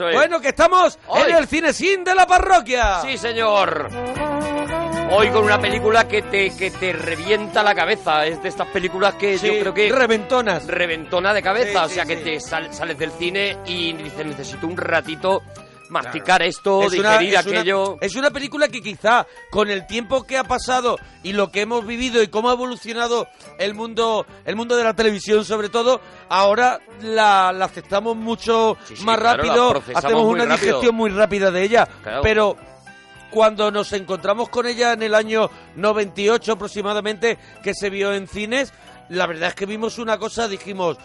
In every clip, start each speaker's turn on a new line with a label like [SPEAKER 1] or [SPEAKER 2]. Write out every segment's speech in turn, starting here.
[SPEAKER 1] Es.
[SPEAKER 2] Bueno, que estamos
[SPEAKER 1] Hoy.
[SPEAKER 2] en el cine sin de la parroquia.
[SPEAKER 1] Sí, señor. Hoy con una película que te, que te revienta la cabeza. Es de estas películas que
[SPEAKER 2] Sí,
[SPEAKER 1] yo creo que...
[SPEAKER 2] reventonas.
[SPEAKER 1] Reventona de cabeza.
[SPEAKER 2] Sí,
[SPEAKER 1] o sea,
[SPEAKER 2] sí,
[SPEAKER 1] que te sal- sales del cine y dices, necesito un ratito masticar esto,
[SPEAKER 2] Es una-
[SPEAKER 1] digerir
[SPEAKER 2] es una-
[SPEAKER 1] aquello...
[SPEAKER 2] es una película que quizá con el tiempo que ha pasado y lo que hemos vivido y cómo ha evolucionado el mundo, el mundo de la televisión sobre todo, ahora la, la aceptamos mucho
[SPEAKER 1] Sí, sí,
[SPEAKER 2] más
[SPEAKER 1] claro,
[SPEAKER 2] rápido, hacemos una
[SPEAKER 1] rápido.
[SPEAKER 2] digestión muy rápida de ella,
[SPEAKER 1] Claro.
[SPEAKER 2] pero cuando nos encontramos con ella en el año 98 aproximadamente, que se vio en cines, la verdad es que vimos una cosa, dijimos,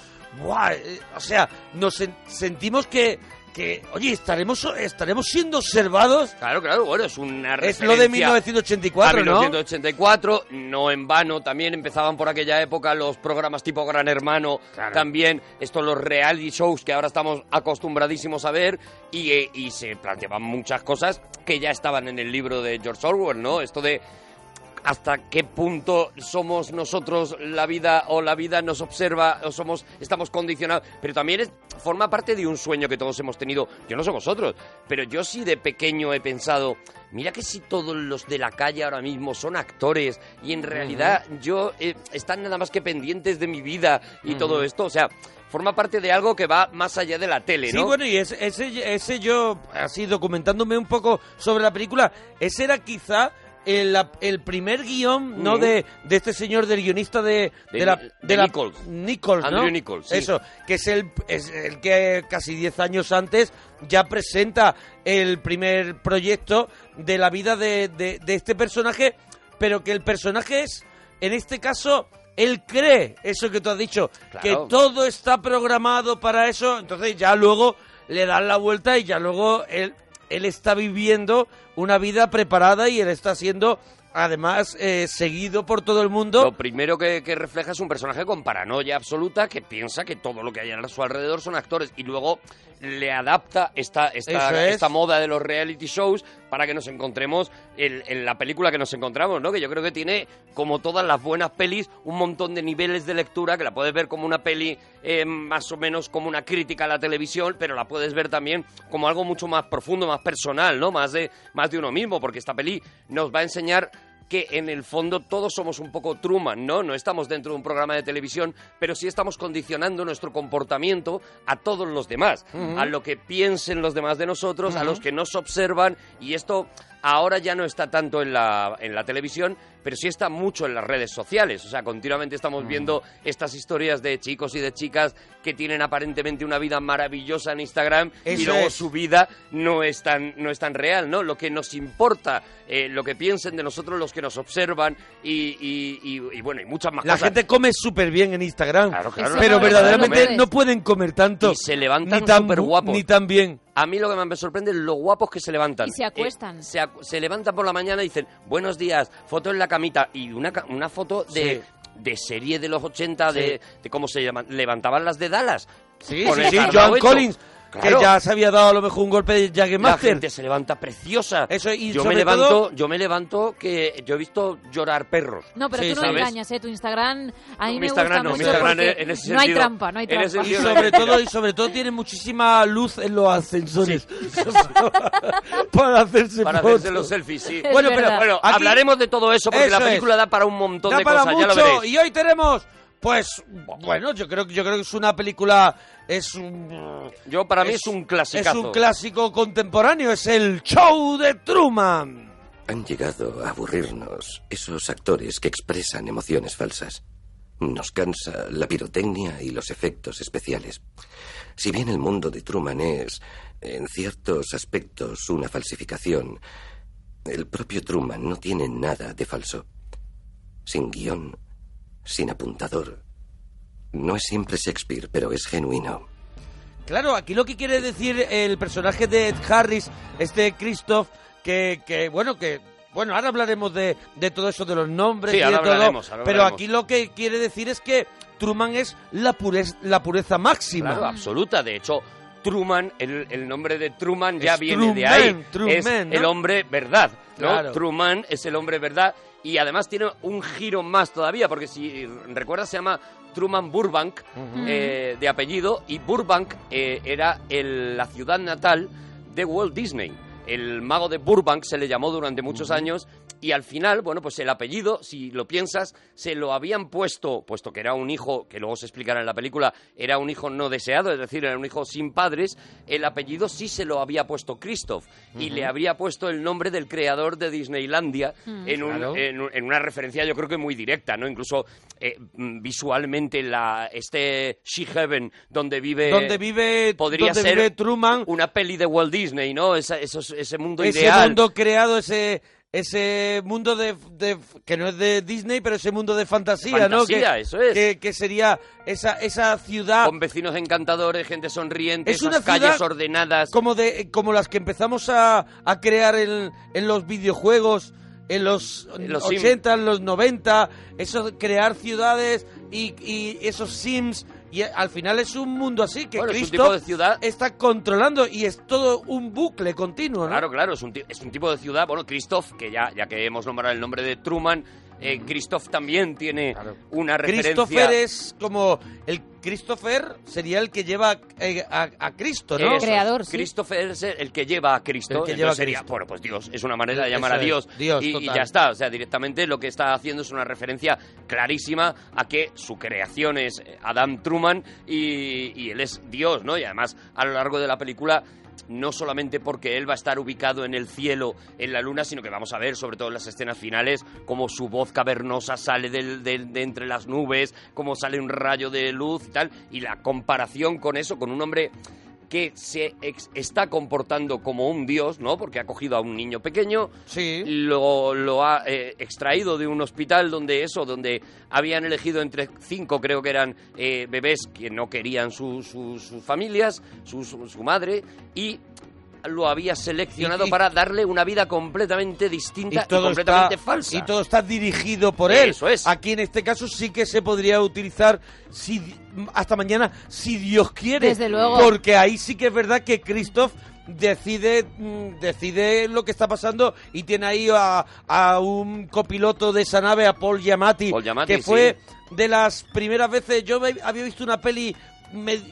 [SPEAKER 2] "Buah", eh, o sea, nos sen- sentimos que, que, oye, estaremos, estaremos siendo observados.
[SPEAKER 1] Claro, claro, bueno, es una
[SPEAKER 2] Es lo de
[SPEAKER 1] referencia
[SPEAKER 2] 1984,
[SPEAKER 1] a
[SPEAKER 2] ¿no?
[SPEAKER 1] 1984, no en vano, también empezaban por aquella época los programas tipo Gran Hermano, también estos los reality shows que ahora estamos acostumbradísimos a ver y, eh, y se planteaban muchas cosas que ya estaban en el libro de George Orwell, ¿no? Esto de hasta qué punto somos nosotros la vida o la vida nos observa o somos estamos condicionados. Pero también es- forma parte de un sueño que todos hemos tenido. Yo no sé vosotros pero yo sí de pequeño he pensado mira que si todos los de la calle ahora mismo son actores y en realidad yo eh, están nada más que pendientes de mi vida y todo esto. O sea forma parte de algo que va más allá de la tele
[SPEAKER 2] Sí,
[SPEAKER 1] ¿no?
[SPEAKER 2] bueno, y ese, ese, ese yo, así documentándome un poco sobre la película, ese era quizá el, el primer guion, ¿no? De, de este señor, del guionista de,
[SPEAKER 1] De-
[SPEAKER 2] de la...
[SPEAKER 1] de
[SPEAKER 2] la-
[SPEAKER 1] Nichols.
[SPEAKER 2] Nichols, ¿no?
[SPEAKER 1] Andrew Nichols, sí.
[SPEAKER 2] Eso, que es el, es el que casi 10 años antes ya presenta el primer proyecto de la vida de, de- de este personaje, pero que el personaje es, en este caso... Él cree eso que tú has dicho,
[SPEAKER 1] Claro.
[SPEAKER 2] que todo está programado para eso, entonces ya luego le dan la vuelta y ya luego él, él está viviendo una vida preparada y él está siendo además eh, seguido por todo el mundo.
[SPEAKER 1] Lo primero que, que refleja es un personaje con paranoia absoluta que piensa que todo lo que hay a su alrededor son actores y luego le adapta esta, esta,
[SPEAKER 2] es.
[SPEAKER 1] esta moda de los reality shows para que nos encontremos en, la película que nos encontramos, ¿no? Que yo creo que tiene, como todas las buenas pelis, un montón de niveles de lectura que la puedes ver como una peli eh, más o menos como una crítica a la televisión, pero la puedes ver también como algo mucho más profundo, más personal, ¿no? Más de, más de uno mismo, porque esta peli nos va a enseñar que en el fondo todos somos un poco Truman, ¿no? No estamos dentro de un programa de televisión, pero sí estamos condicionando nuestro comportamiento a todos los demás, a lo que piensen los demás de nosotros, a los que nos observan, y esto ahora ya no está tanto en la, en la televisión, pero sí está mucho en las redes sociales. O sea, continuamente
[SPEAKER 2] Mm.
[SPEAKER 1] estamos viendo estas historias de chicos y de chicas que tienen aparentemente una vida maravillosa en Instagram y luego
[SPEAKER 2] es.
[SPEAKER 1] su vida no es tan, no es tan real, ¿no? Lo que nos importa, eh, lo que piensen de nosotros, los que nos observan y, y- y- y, bueno, y muchas más
[SPEAKER 2] La
[SPEAKER 1] cosas.
[SPEAKER 2] gente come súper bien en Instagram,
[SPEAKER 1] claro,
[SPEAKER 2] pero verdaderamente
[SPEAKER 1] no
[SPEAKER 2] pueden comer tanto.
[SPEAKER 1] Y se levantan
[SPEAKER 2] ni tan,
[SPEAKER 1] superguapos.
[SPEAKER 2] Ni tan bien.
[SPEAKER 1] A mí lo que más me sorprende es lo guapos que se levantan.
[SPEAKER 3] Y se acuestan.
[SPEAKER 1] Eh, se, acu- se levantan por la mañana y dicen, buenos días, foto en la camita. Y una, ca- una foto de,
[SPEAKER 2] Sí.
[SPEAKER 1] de serie de los 80,
[SPEAKER 2] Sí.
[SPEAKER 1] de, de cómo se llaman, levantaban las de Dallas.
[SPEAKER 2] Sí, sí,
[SPEAKER 1] hecho.
[SPEAKER 2] Collins,
[SPEAKER 1] Claro.
[SPEAKER 2] que ya se había dado a lo mejor un golpe de
[SPEAKER 1] La
[SPEAKER 2] Jaggermaster.
[SPEAKER 1] gente se levanta preciosa.
[SPEAKER 2] Eso, y
[SPEAKER 1] yo me levanto,
[SPEAKER 2] todo-
[SPEAKER 1] yo me levanto que yo he visto llorar perros.
[SPEAKER 3] No, pero
[SPEAKER 1] Sí,
[SPEAKER 3] tú no
[SPEAKER 1] ¿sabes?
[SPEAKER 3] engañas, ¿eh? Tu Instagram a mí
[SPEAKER 1] Mi
[SPEAKER 3] me
[SPEAKER 1] Instagram
[SPEAKER 3] gusta
[SPEAKER 1] no, mi
[SPEAKER 3] mucho
[SPEAKER 1] Instagram en ese
[SPEAKER 3] no hay
[SPEAKER 1] sentido-
[SPEAKER 3] trampa, no hay
[SPEAKER 1] en ese
[SPEAKER 3] trampa.
[SPEAKER 2] Y
[SPEAKER 1] sentido-
[SPEAKER 2] sobre todo, y sobre todo tiene muchísima luz en los ascensores. para hacerse
[SPEAKER 1] Para
[SPEAKER 2] fotos.
[SPEAKER 1] hacerse los selfies, sí.
[SPEAKER 3] Es
[SPEAKER 1] bueno, pero bueno,
[SPEAKER 2] Aquí-
[SPEAKER 1] hablaremos de todo eso porque
[SPEAKER 2] Eso
[SPEAKER 1] la película
[SPEAKER 2] es.
[SPEAKER 1] da para un montón
[SPEAKER 2] Da
[SPEAKER 1] de
[SPEAKER 2] para
[SPEAKER 1] cosas, ya lo veréis.
[SPEAKER 2] y hoy tenemos pues bueno yo creo que yo creo que es una película es un
[SPEAKER 1] Yo para mí es un clasicazo.
[SPEAKER 2] es un clásico contemporáneo es el show de Truman
[SPEAKER 4] Han llegado a aburrirnos esos actores que expresan emociones falsas. Nos cansa la pirotecnia y los efectos especiales. Si bien el mundo de Truman es, en ciertos aspectos, una falsificación, el propio Truman no tiene nada de falso. Sin guion, sin apuntador. No es siempre Shakespeare, pero es genuino.
[SPEAKER 2] claro aquí lo que quiere decir el personaje de Ed Harris este Christoph que, que bueno que bueno, ahora hablaremos de, de todo eso, de los nombres
[SPEAKER 1] Sí,
[SPEAKER 2] y de todo,
[SPEAKER 1] hablaremos, ahora
[SPEAKER 2] pero
[SPEAKER 1] hablaremos.
[SPEAKER 2] aquí lo que quiere decir es que Truman es la, purez- la pureza máxima.
[SPEAKER 1] Claro, absoluta. De hecho, Truman, el, el nombre de Truman ya
[SPEAKER 2] Es
[SPEAKER 1] viene de ahí.
[SPEAKER 2] Truman,
[SPEAKER 1] es
[SPEAKER 2] ¿no?
[SPEAKER 1] el hombre verdad. ¿no?
[SPEAKER 2] Claro.
[SPEAKER 1] Truman es el hombre verdad. Y además tiene un giro más todavía, porque si recuerdas, se llama Truman Burbank eh, de apellido y Burbank eh, era el- la ciudad natal de Walt Disney. El mago de Burbank se le llamó durante muchos años y al final, bueno, pues el apellido, si lo piensas, se lo habían puesto, puesto que era un hijo, que luego se explicará en la película, era un hijo no deseado, es decir, era un hijo sin padres, el apellido sí se lo había puesto Christoph y le habría puesto el nombre del creador de Disneylandia
[SPEAKER 2] Mm.
[SPEAKER 1] en, un-
[SPEAKER 2] Claro.
[SPEAKER 1] en un- en una referencia yo creo que muy directa, ¿no? Incluso eh, mm, visualmente la este She Heaven donde vive
[SPEAKER 2] donde vive
[SPEAKER 1] podría
[SPEAKER 2] donde
[SPEAKER 1] ser
[SPEAKER 2] vive Truman
[SPEAKER 1] una peli de Walt Disney, ¿no? Esa- esos- ese mundo
[SPEAKER 2] ese
[SPEAKER 1] ideal.
[SPEAKER 2] mundo creado ese ese mundo de, de- que no es de Disney pero ese mundo de fantasía, ¿no
[SPEAKER 1] Fantasía,
[SPEAKER 2] que,
[SPEAKER 1] eso es.
[SPEAKER 2] que, que sería esa esa ciudad
[SPEAKER 1] con vecinos encantadores, gente sonriente,
[SPEAKER 2] Es
[SPEAKER 1] esas
[SPEAKER 2] una
[SPEAKER 1] calles ordenadas.
[SPEAKER 2] como de como las que empezamos a, a crear en, en los videojuegos en los,
[SPEAKER 1] En los Sim.
[SPEAKER 2] 80, en los 90, eso crear ciudades y, y esos sims y al final es un mundo así que
[SPEAKER 1] Bueno, es un tipo de ciudad
[SPEAKER 2] está controlando y es todo un bucle continuo, ¿no?
[SPEAKER 1] Claro, claro, es un, es un tipo de ciudad. Bueno, Christoph, que ya, ya que hemos nombrado el nombre de Truman, eh, Christoph también tiene una referencia.
[SPEAKER 2] Christopher es como el Christopher sería el que lleva eh, a, a Cristo, ¿no?
[SPEAKER 1] Eso es. Christopher es el que lleva a Cristo.
[SPEAKER 2] El que lleva a
[SPEAKER 1] sería,
[SPEAKER 2] Cristo.
[SPEAKER 1] bueno, pues Dios, es una manera de llamar
[SPEAKER 2] Eso
[SPEAKER 1] a
[SPEAKER 2] es,
[SPEAKER 1] Dios.
[SPEAKER 2] Dios,
[SPEAKER 1] y, y ya está. O sea, directamente lo que está haciendo es una referencia clarísima a que su creación es Adam Truman y, y él es Dios, ¿no? Y además, a lo largo de la película no solamente porque él va a estar ubicado en el cielo, en la luna, sino que vamos a ver, sobre todo en las escenas finales, cómo su voz cavernosa sale del- del- de entre las nubes, cómo sale un rayo de luz y tal, y la comparación con eso, con un hombre que se está comportando como un dios, ¿no? Porque ha cogido a un niño pequeño, lo, lo ha eh, extraído de un hospital donde eso, donde habían elegido entre cinco, creo que eran eh, bebés que no querían su- su- sus familias, su, su- su madre, y lo había seleccionado
[SPEAKER 2] Y- y-
[SPEAKER 1] para darle una vida completamente distinta y,
[SPEAKER 2] todo
[SPEAKER 1] completamente
[SPEAKER 2] está,
[SPEAKER 1] falsa.
[SPEAKER 2] Y todo está dirigido por él.
[SPEAKER 1] Eso es.
[SPEAKER 2] Aquí en este caso sí que se podría utilizar si hasta mañana, si Dios quiere.
[SPEAKER 3] Desde luego.
[SPEAKER 2] Porque ahí sí que es verdad que Christoph decide mm, decide lo que está pasando y tiene ahí a, a un copiloto de esa nave, a Paul Giamatti,
[SPEAKER 1] Paul Giamatti,
[SPEAKER 2] que fue
[SPEAKER 1] sí.
[SPEAKER 2] de las primeras veces, yo me- había visto una peli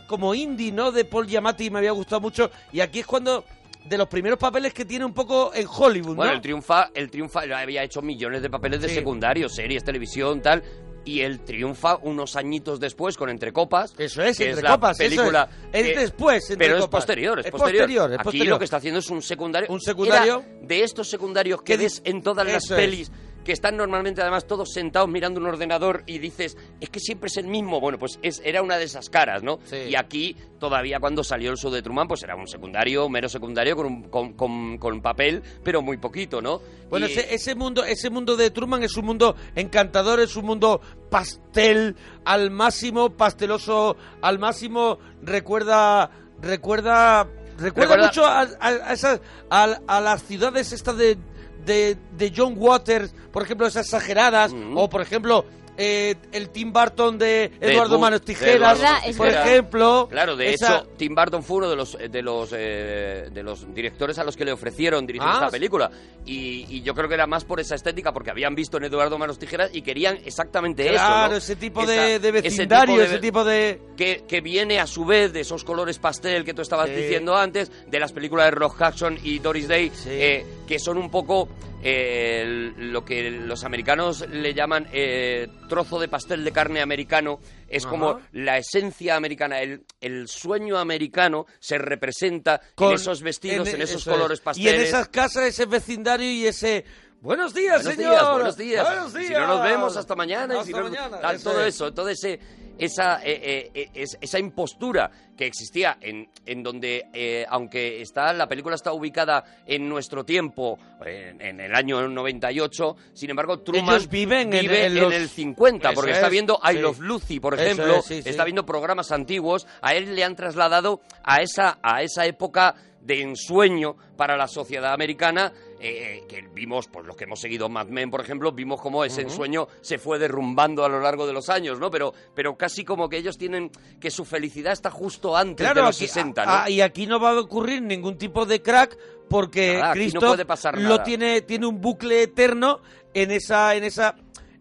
[SPEAKER 2] como indie, ¿no? De Paul Giamatti y me había gustado mucho. Y aquí es cuando de los primeros papeles que tiene un poco en Hollywood,
[SPEAKER 1] Bueno,
[SPEAKER 2] ¿no?
[SPEAKER 1] el triunfa, el triunfa había hecho millones de papeles de
[SPEAKER 2] Sí.
[SPEAKER 1] secundarios, series, televisión, tal. Y él triunfa unos añitos después con Entre Copas.
[SPEAKER 2] Eso es,
[SPEAKER 1] que
[SPEAKER 2] Entre
[SPEAKER 1] la
[SPEAKER 2] Copas, eso
[SPEAKER 1] película
[SPEAKER 2] es. Es
[SPEAKER 1] que-
[SPEAKER 2] después, Entre
[SPEAKER 1] pero es
[SPEAKER 2] Copas.
[SPEAKER 1] posterior, es,
[SPEAKER 2] Es
[SPEAKER 1] posterior.
[SPEAKER 2] posterior, es
[SPEAKER 1] Aquí
[SPEAKER 2] posterior.
[SPEAKER 1] lo que está haciendo es un secundario.
[SPEAKER 2] Un secundario.
[SPEAKER 1] Era de estos secundarios que
[SPEAKER 2] Que
[SPEAKER 1] ves en todas las
[SPEAKER 2] eso es.
[SPEAKER 1] pelis que están normalmente además todos sentados mirando un ordenador y dices, es que siempre es el mismo. Bueno, pues es, era una de esas caras, ¿no? Y aquí, todavía cuando salió el show de Truman, pues era un secundario, un mero secundario con, un, con, con- con papel, pero muy poquito, ¿no?
[SPEAKER 2] Bueno,
[SPEAKER 1] Y-
[SPEAKER 2] ese, ese mundo, ese mundo de Truman es un mundo encantador, es un mundo pastel al máximo, pasteloso al máximo. Recuerda, recuerda, recuerda,
[SPEAKER 1] Recuerda-
[SPEAKER 2] mucho a, a- a esas, a las ciudades estas de, de, de John Waters, por ejemplo, esas exageradas, o por ejemplo. Eh, el Tim Burton de Eduardo Manos
[SPEAKER 1] de
[SPEAKER 2] Tijeras,
[SPEAKER 1] Eduardo
[SPEAKER 2] por
[SPEAKER 1] Tijeras.
[SPEAKER 2] ejemplo.
[SPEAKER 1] Claro, de
[SPEAKER 2] esa-
[SPEAKER 1] hecho, Tim Burton fue uno de los de los eh, de los directores a los que le ofrecieron dirigir
[SPEAKER 2] Ah,
[SPEAKER 1] esta película. Y, y yo creo que era más por esa estética, porque habían visto en Eduardo Manos Tijeras y querían exactamente eso.
[SPEAKER 2] Claro,
[SPEAKER 1] ¿no?
[SPEAKER 2] ese tipo
[SPEAKER 1] Esa-
[SPEAKER 2] de, de
[SPEAKER 1] ese
[SPEAKER 2] vecindario, ese
[SPEAKER 1] tipo
[SPEAKER 2] tipo de...
[SPEAKER 1] que, que viene a su vez de esos colores pastel que tú estabas
[SPEAKER 2] Sí.
[SPEAKER 1] diciendo antes, de las películas de Rock Hudson y Doris Day, eh, que son un poco eh, lo que los americanos le llaman eh, trozo de pastel de carne americano. Es
[SPEAKER 2] Ajá.
[SPEAKER 1] como la esencia americana, el, el sueño americano se representa
[SPEAKER 2] con-
[SPEAKER 1] en esos vestidos, en, esos
[SPEAKER 2] eso es.
[SPEAKER 1] colores
[SPEAKER 2] Y
[SPEAKER 1] pasteles.
[SPEAKER 2] en esas casas, ese vecindario y ese... Buenos días,
[SPEAKER 1] Buenos
[SPEAKER 2] señor.
[SPEAKER 1] días, buenos días.
[SPEAKER 2] Buenos
[SPEAKER 1] Si no nos
[SPEAKER 2] días.
[SPEAKER 1] vemos hasta mañana. y
[SPEAKER 2] Hasta
[SPEAKER 1] si no-
[SPEAKER 2] mañana,
[SPEAKER 1] tal,
[SPEAKER 2] eso
[SPEAKER 1] todo
[SPEAKER 2] es.
[SPEAKER 1] eso, ese, esa, eh, eh, eh, es- esa impostura que existía en, en donde, eh, aunque está la película está ubicada en nuestro tiempo, en, en el año 98, sin embargo, Truman
[SPEAKER 2] Ellos viven en-
[SPEAKER 1] vive
[SPEAKER 2] en los-
[SPEAKER 1] el 50,
[SPEAKER 2] Eso
[SPEAKER 1] porque está
[SPEAKER 2] es,
[SPEAKER 1] viendo I
[SPEAKER 2] sí.
[SPEAKER 1] Love Lucy, por ejemplo,
[SPEAKER 2] es, sí, sí.
[SPEAKER 1] está viendo programas antiguos, a él le han trasladado a esa, a esa época de ensueño para la sociedad americana, eh, que vimos, pues los que hemos seguido Mad Men, por ejemplo, vimos cómo ese ensueño se fue derrumbando a lo largo de los años, ¿no? Pero, pero casi como que ellos tienen que su felicidad está justo antes
[SPEAKER 2] Claro,
[SPEAKER 1] de los
[SPEAKER 2] aquí,
[SPEAKER 1] 60, ¿no?
[SPEAKER 2] a- y aquí no va a ocurrir ningún tipo de crack porque
[SPEAKER 1] Nada, aquí no
[SPEAKER 2] Cristo
[SPEAKER 1] puede pasar
[SPEAKER 2] lo
[SPEAKER 1] nada.
[SPEAKER 2] tiene tiene un bucle eterno en esa en esa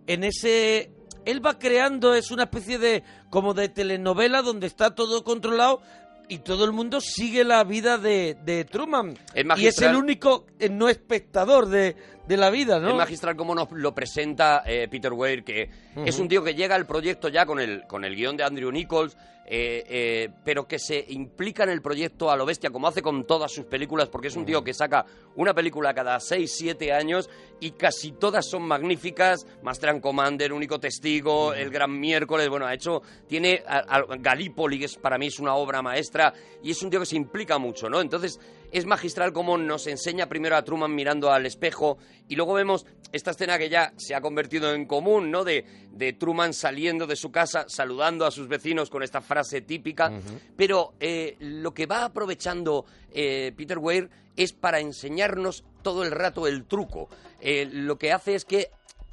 [SPEAKER 2] en ese él va creando, es una especie de, como de telenovela donde está todo controlado y todo el mundo sigue la vida de, de Truman. Y es el único eh, no espectador de, de la vida, ¿no?
[SPEAKER 1] Es magistral como nos lo presenta eh, Peter Weir, que es un tío que llega al proyecto ya con el, con el guion de Andrew Nichols, eh, eh, pero que se implica en el proyecto a lo bestia, como hace con todas sus películas, porque es un tío que saca una película cada 6, 7 años y casi todas son magníficas. Master and Commander, Único Testigo, El Gran Miércoles, bueno, ha hecho, tiene a- a Gallipoli, que es, para mí es una obra maestra, y es un tío que se implica mucho, ¿no? Entonces, es magistral como nos enseña primero a Truman mirando al espejo y luego vemos esta escena que ya se ha convertido en común, ¿no? De, de Truman saliendo de su casa, saludando a sus vecinos con esta frase típica. Pero eh, lo que va aprovechando eh, Peter Weir es para enseñarnos todo el rato el truco. Eh, lo que hace es que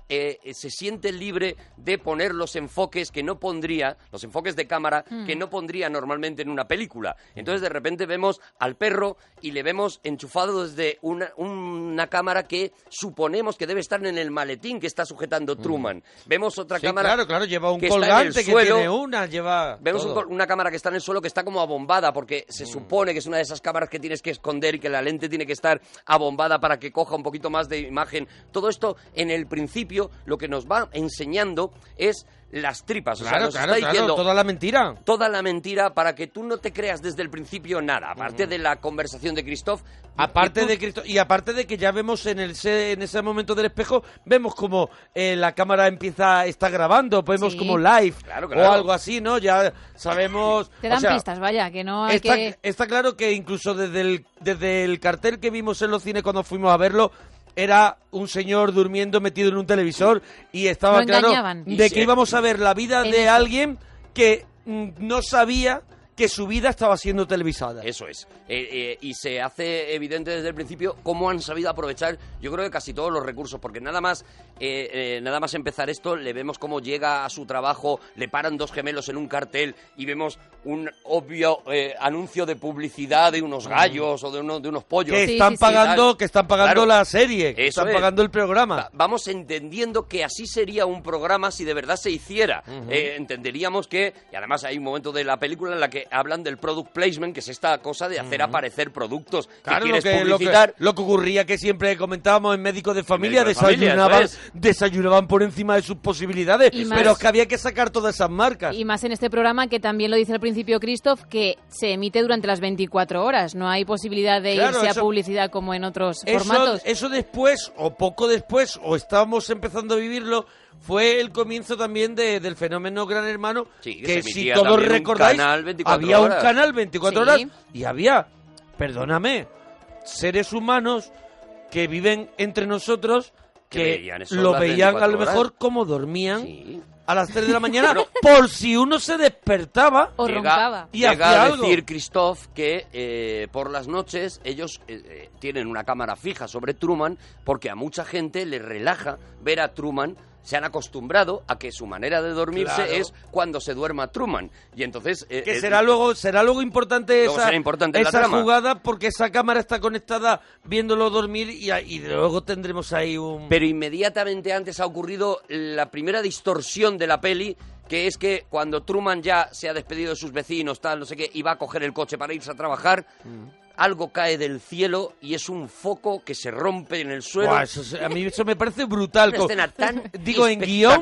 [SPEAKER 1] eh, se siente libre de poner los enfoques que no pondría, los enfoques de cámara que no pondría normalmente en una película. Entonces de repente vemos al perro y le vemos enchufado desde una, una cámara que suponemos que debe estar en el maletín que está sujetando Truman. Vemos otra
[SPEAKER 2] Sí,
[SPEAKER 1] cámara
[SPEAKER 2] claro, claro, lleva un
[SPEAKER 1] que está en el
[SPEAKER 2] colgante que tiene una, lleva
[SPEAKER 1] Vemos un una cámara que está en el suelo que está como abombada porque
[SPEAKER 2] Mm.
[SPEAKER 1] se supone que es una de esas cámaras que tienes que esconder y que la lente tiene que estar abombada para que coja un poquito más de imagen. Todo esto en el principio lo que nos va enseñando es las tripas. O sea,
[SPEAKER 2] Claro,
[SPEAKER 1] nos
[SPEAKER 2] claro,
[SPEAKER 1] está
[SPEAKER 2] claro,
[SPEAKER 1] diciendo
[SPEAKER 2] toda la mentira.
[SPEAKER 1] toda la mentira para que tú no te creas desde el principio nada. Aparte de la conversación de Christoph.
[SPEAKER 2] Aparte
[SPEAKER 1] tú-
[SPEAKER 2] de Cristo y aparte de que ya vemos en el se- en ese momento del espejo vemos como eh, la cámara empieza está grabando, vemos
[SPEAKER 3] Sí.
[SPEAKER 2] como live
[SPEAKER 1] Claro, claro.
[SPEAKER 2] o algo así, ¿no? Ya sabemos.
[SPEAKER 3] Te
[SPEAKER 2] o
[SPEAKER 3] dan
[SPEAKER 2] sea,
[SPEAKER 3] pistas, vaya, que no hay
[SPEAKER 2] Está,
[SPEAKER 3] que...
[SPEAKER 2] está claro que incluso desde el, desde el cartel que vimos en los cines cuando fuimos a verlo, era un señor durmiendo metido en un televisor y estaba claro
[SPEAKER 3] engañaban.
[SPEAKER 2] De que íbamos a ver la vida de alguien que mm, no sabía que su vida estaba siendo televisada.
[SPEAKER 1] Eso es. Eh, eh, y se hace evidente desde el principio cómo han sabido aprovechar, yo creo que casi todos los recursos, porque nada más, eh, eh, nada más empezar esto, le vemos cómo llega a su trabajo, le paran dos gemelos en un cartel y vemos un obvio eh, anuncio de publicidad de unos gallos o de, uno- de unos pollos.
[SPEAKER 2] que están
[SPEAKER 3] sí, sí.
[SPEAKER 2] que están que están pagando
[SPEAKER 1] Claro.
[SPEAKER 2] la serie, que están
[SPEAKER 1] es.
[SPEAKER 2] pagando el programa.
[SPEAKER 1] Va- Vamos entendiendo que así sería un programa si de verdad se hiciera. Eh, entenderíamos que, y además hay un momento de la película en la que hablan del product placement, que es esta cosa de hacer aparecer productos
[SPEAKER 2] Claro,
[SPEAKER 1] que
[SPEAKER 2] lo
[SPEAKER 1] quieres
[SPEAKER 2] que, lo, que,
[SPEAKER 1] publicitar.
[SPEAKER 2] lo que ocurría que siempre comentábamos en Médicos de Familia,
[SPEAKER 1] de
[SPEAKER 2] desayunaban, desayunaban por encima de sus posibilidades,
[SPEAKER 3] Y más-
[SPEAKER 2] pero es que había que sacar todas esas marcas.
[SPEAKER 3] Y más en este programa que también lo dice al principio Christoph, que se emite durante las 24 horas. No hay posibilidad de
[SPEAKER 2] Claro,
[SPEAKER 3] irse
[SPEAKER 2] eso-
[SPEAKER 3] a publicidad como en otros
[SPEAKER 2] Eso,
[SPEAKER 3] formatos.
[SPEAKER 2] eso después, o poco después, o estábamos empezando a vivirlo, fue el comienzo también de- del fenómeno Gran Hermano,
[SPEAKER 1] Sí, que
[SPEAKER 2] si todos
[SPEAKER 1] un
[SPEAKER 2] recordáis,
[SPEAKER 1] canal 24
[SPEAKER 2] había
[SPEAKER 1] horas.
[SPEAKER 2] un canal 24
[SPEAKER 3] Sí.
[SPEAKER 2] horas y había, perdóname, seres humanos que viven entre nosotros
[SPEAKER 1] Que
[SPEAKER 2] que,
[SPEAKER 1] veían eso
[SPEAKER 2] lo veían a
[SPEAKER 1] 24
[SPEAKER 2] lo mejor
[SPEAKER 1] horas.
[SPEAKER 2] como dormían
[SPEAKER 1] Sí.
[SPEAKER 2] a las 3 de la mañana por si uno se despertaba
[SPEAKER 3] O
[SPEAKER 1] Llega-
[SPEAKER 3] roncaba.
[SPEAKER 2] Y
[SPEAKER 1] llega a
[SPEAKER 2] algo.
[SPEAKER 1] decir Christoph que eh, por las noches ellos eh, eh, tienen una cámara fija sobre Truman porque a mucha gente le relaja ver a Truman. Se han acostumbrado a que su manera de dormirse
[SPEAKER 2] Claro.
[SPEAKER 1] es cuando se duerma Truman. Y entonces... eh,
[SPEAKER 2] que
[SPEAKER 1] eh,
[SPEAKER 2] será luego será luego importante
[SPEAKER 1] Luego
[SPEAKER 2] esa,
[SPEAKER 1] será importante
[SPEAKER 2] esa jugada porque esa cámara está conectada viéndolo dormir y, luego tendremos ahí un
[SPEAKER 1] Pero inmediatamente antes ha ocurrido la primera distorsión de la peli, que es que cuando Truman ya se ha despedido de sus vecinos, tal, no sé qué, y va a coger el coche para irse a trabajar, algo cae del cielo y es un foco que se rompe en el suelo.
[SPEAKER 2] Buah, eso es- a mí eso me parece brutal
[SPEAKER 1] Una escena tan
[SPEAKER 2] digo en
[SPEAKER 1] guion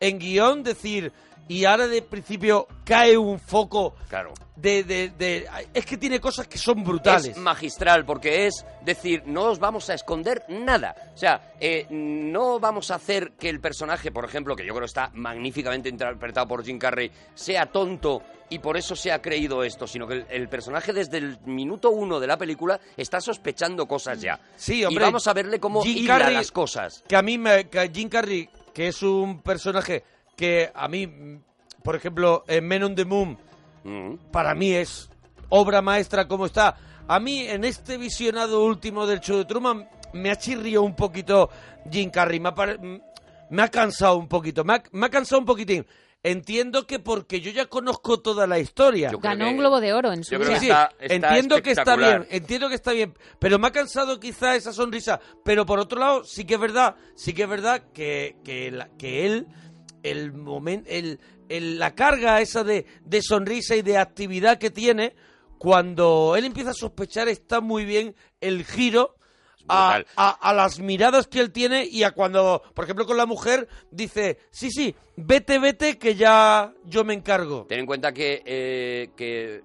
[SPEAKER 2] en guion decir y ahora de principio cae un foco
[SPEAKER 1] Claro.
[SPEAKER 2] de, de- de- es que tiene cosas que son brutales
[SPEAKER 1] Es magistral porque es decir, no os vamos a esconder nada. O sea, eh, no vamos a hacer que el personaje, por ejemplo, que yo creo está magníficamente interpretado por Jim Carrey, sea tonto y por eso se ha creído esto, sino que el, el personaje desde el minuto uno de la película está sospechando cosas ya.
[SPEAKER 2] Sí, hombre,
[SPEAKER 1] Y vamos a verle cómo
[SPEAKER 2] Jim Carrey-
[SPEAKER 1] las cosas.
[SPEAKER 2] que a mí me, que Jim Carrey que es un personaje que a mí por ejemplo en Men on the Moon
[SPEAKER 1] Mm.
[SPEAKER 2] para mí es obra maestra como está. A mí en este visionado último del show de Truman me ha chirriado un poquito Jim Carrey, me ha, me ha cansado un poquito, me ha, me ha cansado un poquitín. Entiendo que porque yo ya conozco toda la historia.
[SPEAKER 3] Ganó
[SPEAKER 1] que-
[SPEAKER 3] un Globo de Oro en su
[SPEAKER 1] está
[SPEAKER 2] entiendo que está bien, entiendo que está bien, pero me ha cansado quizá esa sonrisa. Pero por otro lado, sí que es verdad, sí que es verdad que, que, la- que él el momento, el, el- la carga esa de, de sonrisa y de actividad que tiene, cuando él empieza a sospechar, está muy bien el giro a, a- a las miradas que él tiene y a cuando, por ejemplo, con la mujer dice, sí, sí, vete, vete, que ya yo me encargo.
[SPEAKER 1] Ten en cuenta que, eh, que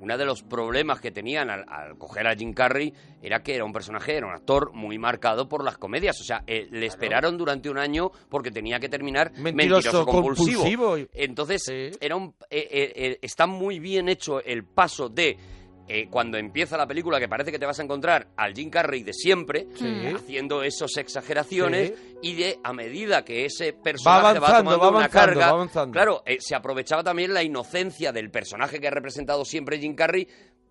[SPEAKER 1] uno de los problemas que tenían al, al coger a Jim Carrey era que era un personaje, era un actor muy marcado por las comedias. O sea, eh, le esperaron durante un año porque tenía que terminar
[SPEAKER 2] Mentiroso
[SPEAKER 1] mentiroso, compulsivo.
[SPEAKER 2] compulsivo.
[SPEAKER 1] Entonces,
[SPEAKER 2] Sí.
[SPEAKER 1] era un, eh, está muy bien hecho el paso de... eh, cuando empieza la película, que parece que te vas a encontrar al Jim Carrey de siempre,
[SPEAKER 2] Sí.
[SPEAKER 1] haciendo esas exageraciones,
[SPEAKER 2] Sí.
[SPEAKER 1] y de a medida que ese personaje va,
[SPEAKER 2] avanzando,
[SPEAKER 1] tomando
[SPEAKER 2] va
[SPEAKER 1] una carga,
[SPEAKER 2] va
[SPEAKER 1] claro, eh, se aprovechaba también la inocencia del personaje que ha representado siempre Jim Carrey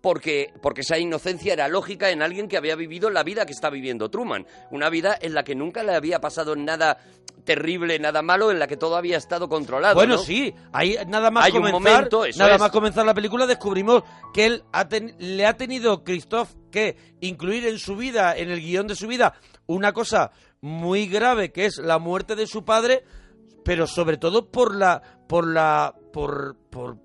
[SPEAKER 1] porque, porque esa inocencia era lógica en alguien que había vivido la vida que está viviendo Truman. Una vida en la que nunca le había pasado nada terrible, nada malo, en la que todo había estado controlado.
[SPEAKER 2] Bueno,
[SPEAKER 1] ¿no?
[SPEAKER 2] sí, ahí nada más
[SPEAKER 1] Hay un momento,
[SPEAKER 2] nada
[SPEAKER 1] es.
[SPEAKER 2] más comenzar la película descubrimos que él ha ten- le ha tenido Christoph que incluir en su vida, en el guion de su vida, una cosa muy grave que es la muerte de su padre, pero sobre todo por la por la por por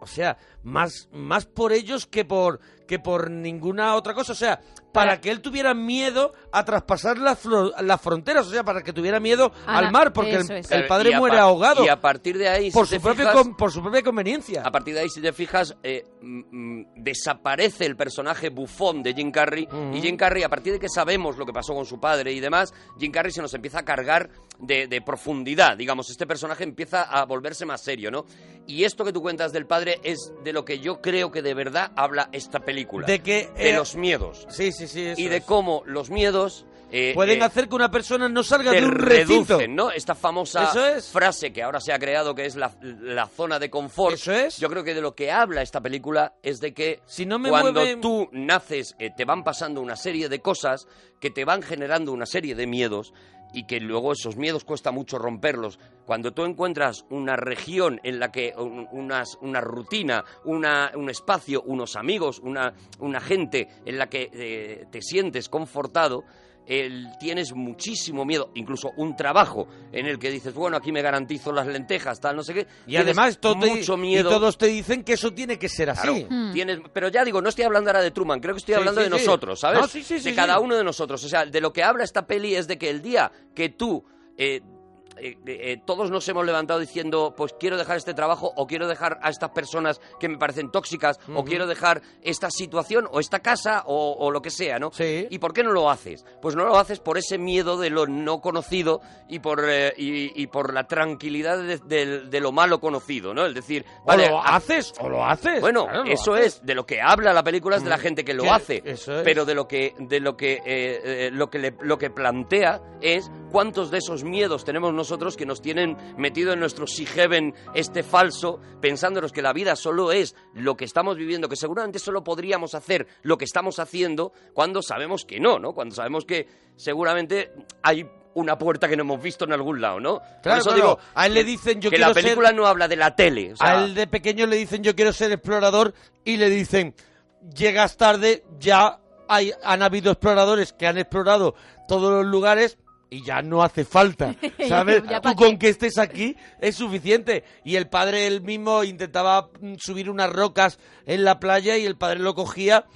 [SPEAKER 2] o sea, más más por ellos que por que por ninguna otra cosa, o sea, para que él tuviera miedo a traspasar las, las fronteras, o sea, para que tuviera miedo
[SPEAKER 3] Ana,
[SPEAKER 2] al mar, porque el, el padre muere
[SPEAKER 1] par-
[SPEAKER 2] ahogado
[SPEAKER 1] Y a partir de ahí,
[SPEAKER 2] por
[SPEAKER 1] si
[SPEAKER 2] su, propio
[SPEAKER 1] fijas,
[SPEAKER 2] con- por su propia conveniencia.
[SPEAKER 1] A partir de ahí, si te fijas, eh, mm, mm, desaparece el personaje bufón de Jim Carrey. Y Jim Carrey, a partir de que sabemos lo que pasó con su padre y demás, Jim Carrey se nos empieza a cargar de, de profundidad. Digamos, este personaje empieza a volverse más serio, ¿no? Y esto que tú cuentas del padre es de lo que yo creo que de verdad habla esta película.
[SPEAKER 2] De que,
[SPEAKER 1] De
[SPEAKER 2] eh,
[SPEAKER 1] los miedos.
[SPEAKER 2] Sí, sí, sí. eso
[SPEAKER 1] Y de
[SPEAKER 2] es.
[SPEAKER 1] cómo los miedos... eh,
[SPEAKER 2] Pueden
[SPEAKER 1] eh,
[SPEAKER 2] hacer que una persona no salga de un recinto.
[SPEAKER 1] reducen, ¿no? Esta famosa
[SPEAKER 2] Eso es.
[SPEAKER 1] frase que ahora se ha creado que es la, la zona de confort.
[SPEAKER 2] Eso es.
[SPEAKER 1] Yo creo que de lo que habla esta película es de que
[SPEAKER 2] Si no me
[SPEAKER 1] cuando tú naces eh, te van pasando una serie de cosas que te van generando una serie de miedos y que luego esos miedos cuesta mucho romperlos. Cuando tú encuentras una región en la que una rutina, una, un espacio, unos amigos, una, una gente en la que eh, te sientes confortado, el- tienes muchísimo miedo, incluso un trabajo en el que dices, bueno, aquí me garantizo las lentejas, tal, no sé qué.
[SPEAKER 2] Y además todo te-
[SPEAKER 1] mucho
[SPEAKER 2] y
[SPEAKER 1] miedo.
[SPEAKER 2] todos te dicen que eso tiene que ser así.
[SPEAKER 1] Claro, tienes, pero ya digo, no estoy hablando ahora de Truman, creo que estoy hablando
[SPEAKER 2] sí,
[SPEAKER 1] de
[SPEAKER 2] sí.
[SPEAKER 1] nosotros, ¿sabes?
[SPEAKER 2] No, sí, sí, sí,
[SPEAKER 1] de cada
[SPEAKER 2] sí.
[SPEAKER 1] uno de nosotros. O sea, de lo que habla esta peli es de que el día que tú eh, eh, eh, todos nos hemos levantado diciendo, pues quiero dejar este trabajo o quiero dejar a estas personas que me parecen tóxicas o quiero dejar esta situación o esta casa o, o lo que sea, ¿no?
[SPEAKER 2] Sí.
[SPEAKER 1] ¿Y por qué no lo haces? Pues no lo haces por ese miedo de lo no conocido y por, eh, y, y por la tranquilidad de, de- de lo malo conocido, ¿no? Es decir,
[SPEAKER 2] O
[SPEAKER 1] vale,
[SPEAKER 2] lo
[SPEAKER 1] a-
[SPEAKER 2] haces o lo haces.
[SPEAKER 1] bueno,
[SPEAKER 2] Claro, lo
[SPEAKER 1] eso
[SPEAKER 2] haces.
[SPEAKER 1] es de lo que habla la película es de la
[SPEAKER 2] Mm.
[SPEAKER 1] gente que lo hace,
[SPEAKER 2] es.
[SPEAKER 1] pero de lo que de lo que lo que le- lo que plantea es cuántos de esos miedos tenemos nosotros que nos tienen metido en nuestro si heaven este falso, pensándonos que la vida solo es lo que estamos viviendo, que seguramente solo podríamos hacer lo que estamos haciendo cuando sabemos que no, ¿no? Cuando sabemos que seguramente hay una puerta que no hemos visto en algún lado, ¿no?
[SPEAKER 2] Claro,
[SPEAKER 1] eso
[SPEAKER 2] claro.
[SPEAKER 1] digo
[SPEAKER 2] A él le dicen, yo
[SPEAKER 1] que
[SPEAKER 2] quiero
[SPEAKER 1] la película
[SPEAKER 2] ser-
[SPEAKER 1] no habla de la tele, o sea,
[SPEAKER 2] a él de pequeño le dicen yo quiero ser explorador y le dicen llegas tarde, ya hay, han habido exploradores que han explorado todos los lugares y ya no hace falta, ¿sabes?
[SPEAKER 3] Ya
[SPEAKER 2] Tú con que estés aquí es suficiente. Y el padre él mismo intentaba mm, subir unas rocas en la playa y el padre lo cogía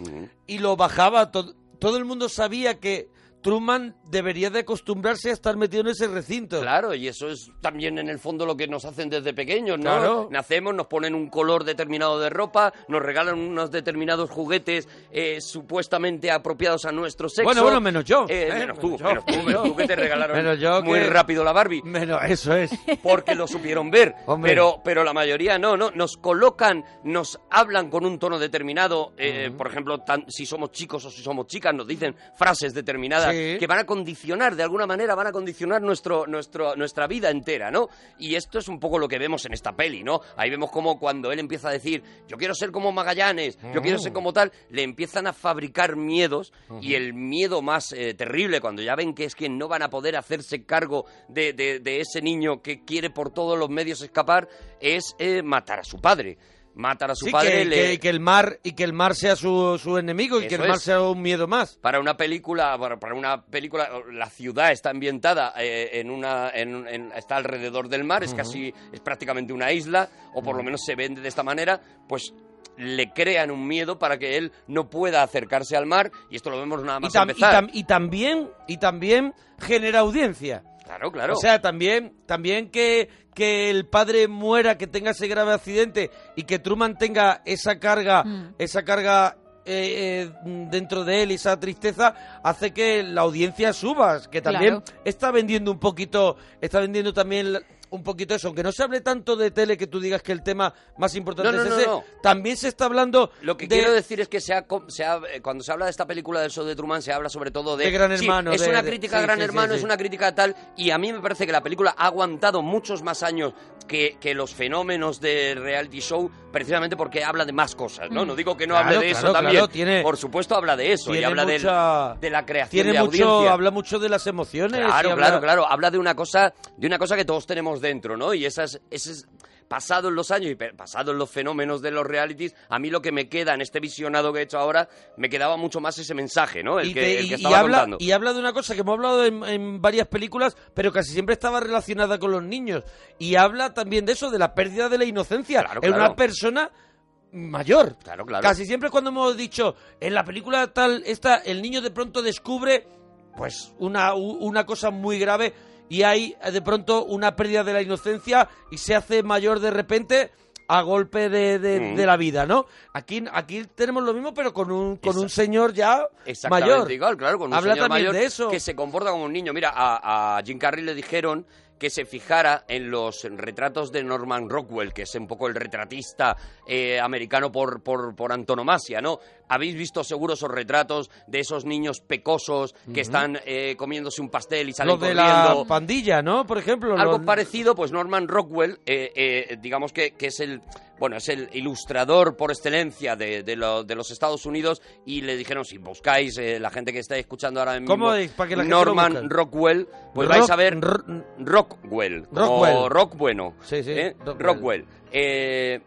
[SPEAKER 2] y lo bajaba. Todo, todo el mundo sabía que Truman debería de acostumbrarse a estar metido en ese recinto.
[SPEAKER 1] Claro, y eso es también en el fondo lo que nos hacen desde pequeños, ¿no?
[SPEAKER 2] Claro.
[SPEAKER 1] Nacemos, nos ponen un color determinado de ropa, nos regalan unos determinados juguetes eh, supuestamente apropiados a nuestro sexo.
[SPEAKER 2] Bueno, bueno, menos yo,
[SPEAKER 1] Eh,
[SPEAKER 2] ¿eh?
[SPEAKER 1] menos tú,
[SPEAKER 2] Menos yo.
[SPEAKER 1] menos tú, menos tú que te regalaron
[SPEAKER 2] Menos yo
[SPEAKER 1] muy
[SPEAKER 2] que-
[SPEAKER 1] rápido la Barbie.
[SPEAKER 2] Menos, eso es.
[SPEAKER 1] Porque lo supieron ver,
[SPEAKER 2] Hombre.
[SPEAKER 1] pero, pero la mayoría no, no, nos colocan, nos hablan con un tono determinado, eh, por ejemplo, tan- si somos chicos o si somos chicas, nos dicen frases determinadas
[SPEAKER 2] Sí.
[SPEAKER 1] Que van a condicionar, de alguna manera van a condicionar nuestro, nuestro, nuestra vida entera, ¿no? Y esto es un poco lo que vemos en esta peli, ¿no? Ahí vemos como cuando él empieza a decir, yo quiero ser como Magallanes, yo quiero ser como tal, le empiezan a fabricar miedos y el miedo más eh, terrible, cuando ya ven que es que no van a poder hacerse cargo de, de- de ese niño que quiere por todos los medios escapar, es eh, matar a su padre. Matar a su
[SPEAKER 2] Sí,
[SPEAKER 1] padre.
[SPEAKER 2] que,
[SPEAKER 1] le-
[SPEAKER 2] que- que el mar y que el mar sea su, su enemigo y que el mar
[SPEAKER 1] es.
[SPEAKER 2] sea un miedo más.
[SPEAKER 1] para una película para, para una película la ciudad está ambientada eh, en una en- en- está alrededor del mar es casi es prácticamente una isla o por lo menos se vende de esta manera pues le crean un miedo para que él no pueda acercarse al mar y esto lo vemos nada
[SPEAKER 2] Y,
[SPEAKER 1] más
[SPEAKER 2] y
[SPEAKER 1] empezar
[SPEAKER 2] tam- y también y también genera audiencia.
[SPEAKER 1] Claro claro
[SPEAKER 2] O sea, también, también que, que el padre muera, que tenga ese grave accidente y que Truman tenga esa carga,
[SPEAKER 3] Mm.
[SPEAKER 2] esa carga eh, eh, dentro de él y esa tristeza hace que la audiencia suba, que también
[SPEAKER 3] Claro.
[SPEAKER 2] está vendiendo un poquito, está vendiendo también un poquito eso, aunque no se hable tanto de tele que tú digas que el tema más importante
[SPEAKER 1] No, no,
[SPEAKER 2] es ese,
[SPEAKER 1] no.
[SPEAKER 2] también se está hablando
[SPEAKER 1] Lo que
[SPEAKER 2] de-
[SPEAKER 1] quiero decir es que se ha com- se ha- eh, cuando se habla de esta película del show de Truman se habla sobre todo de...
[SPEAKER 2] De Gran
[SPEAKER 1] Sí,
[SPEAKER 2] Hermano,
[SPEAKER 1] es
[SPEAKER 2] de-
[SPEAKER 1] una crítica a Gran
[SPEAKER 2] sí,
[SPEAKER 1] Hermano,
[SPEAKER 2] sí.
[SPEAKER 1] es una crítica tal, y a mí me parece que la película ha aguantado muchos más años que, que los fenómenos de reality show, precisamente porque habla de más cosas, ¿no?
[SPEAKER 3] Mm.
[SPEAKER 1] No digo que no
[SPEAKER 2] Claro,
[SPEAKER 1] hable de eso también.
[SPEAKER 2] tiene-
[SPEAKER 1] Por supuesto habla de eso, y habla del-
[SPEAKER 2] mucha-
[SPEAKER 1] de la creación
[SPEAKER 2] tiene
[SPEAKER 1] de
[SPEAKER 2] mucho,
[SPEAKER 1] audiencia.
[SPEAKER 2] habla mucho de las emociones.
[SPEAKER 1] Claro,
[SPEAKER 2] habla-
[SPEAKER 1] claro, claro. Habla de una cosa, de una cosa que todos tenemos dentro, ¿no? Y esas, ese es pasado en los años y pe- pasado en los fenómenos de los realities, a mí lo que me queda en este visionado que he hecho ahora, me quedaba mucho más ese mensaje, ¿no? El
[SPEAKER 2] y,
[SPEAKER 1] que,
[SPEAKER 2] te-
[SPEAKER 1] el
[SPEAKER 2] y-
[SPEAKER 1] que
[SPEAKER 2] y
[SPEAKER 1] estaba
[SPEAKER 2] habla,
[SPEAKER 1] contando.
[SPEAKER 2] y habla de una cosa que hemos hablado en, en varias películas, pero casi siempre estaba relacionada con los niños. Y habla también de eso, de la pérdida de la inocencia
[SPEAKER 1] Claro,
[SPEAKER 2] en
[SPEAKER 1] claro.
[SPEAKER 2] una persona mayor.
[SPEAKER 1] Claro, claro.
[SPEAKER 2] Casi siempre cuando hemos dicho, en la película tal, esta, el niño de pronto descubre, pues, una, una cosa muy grave y hay eh, de pronto una pérdida de la inocencia y se hace mayor de repente a golpe de, de-
[SPEAKER 1] Mm.
[SPEAKER 2] de la vida, ¿no? Aquí, aquí tenemos lo mismo, pero con un, con un señor ya
[SPEAKER 1] Exactamente
[SPEAKER 2] mayor.
[SPEAKER 1] igual, claro, con un
[SPEAKER 2] Habla
[SPEAKER 1] señor
[SPEAKER 2] también
[SPEAKER 1] mayor
[SPEAKER 2] de eso.
[SPEAKER 1] que se comporta como un niño. Mira, a, a Jim Carrey le dijeron que se fijara en los retratos de Norman Rockwell, que es un poco el retratista eh, americano por, por, por antonomasia, ¿no? Habéis visto seguro esos retratos de esos niños pecosos que están eh, comiéndose un pastel y salen
[SPEAKER 2] Lo de
[SPEAKER 1] corriendo.
[SPEAKER 2] la pandilla, ¿no? Por ejemplo.
[SPEAKER 1] Algo
[SPEAKER 2] los-
[SPEAKER 1] parecido, pues Norman Rockwell, eh, digamos que, que es el bueno es el ilustrador por excelencia de, de lo- de los Estados Unidos y le dijeron si buscáis eh, la gente que está escuchando ahora mismo
[SPEAKER 2] ¿Cómo es? Para que la gente lo
[SPEAKER 1] Norman. Rockwell, pues
[SPEAKER 2] Rock-
[SPEAKER 1] vais a ver Rockwell,
[SPEAKER 2] Rockwell.
[SPEAKER 1] rock bueno,
[SPEAKER 2] Sí, sí,
[SPEAKER 1] ¿eh?
[SPEAKER 2] Rockwell.
[SPEAKER 1] Rockwell. Eh,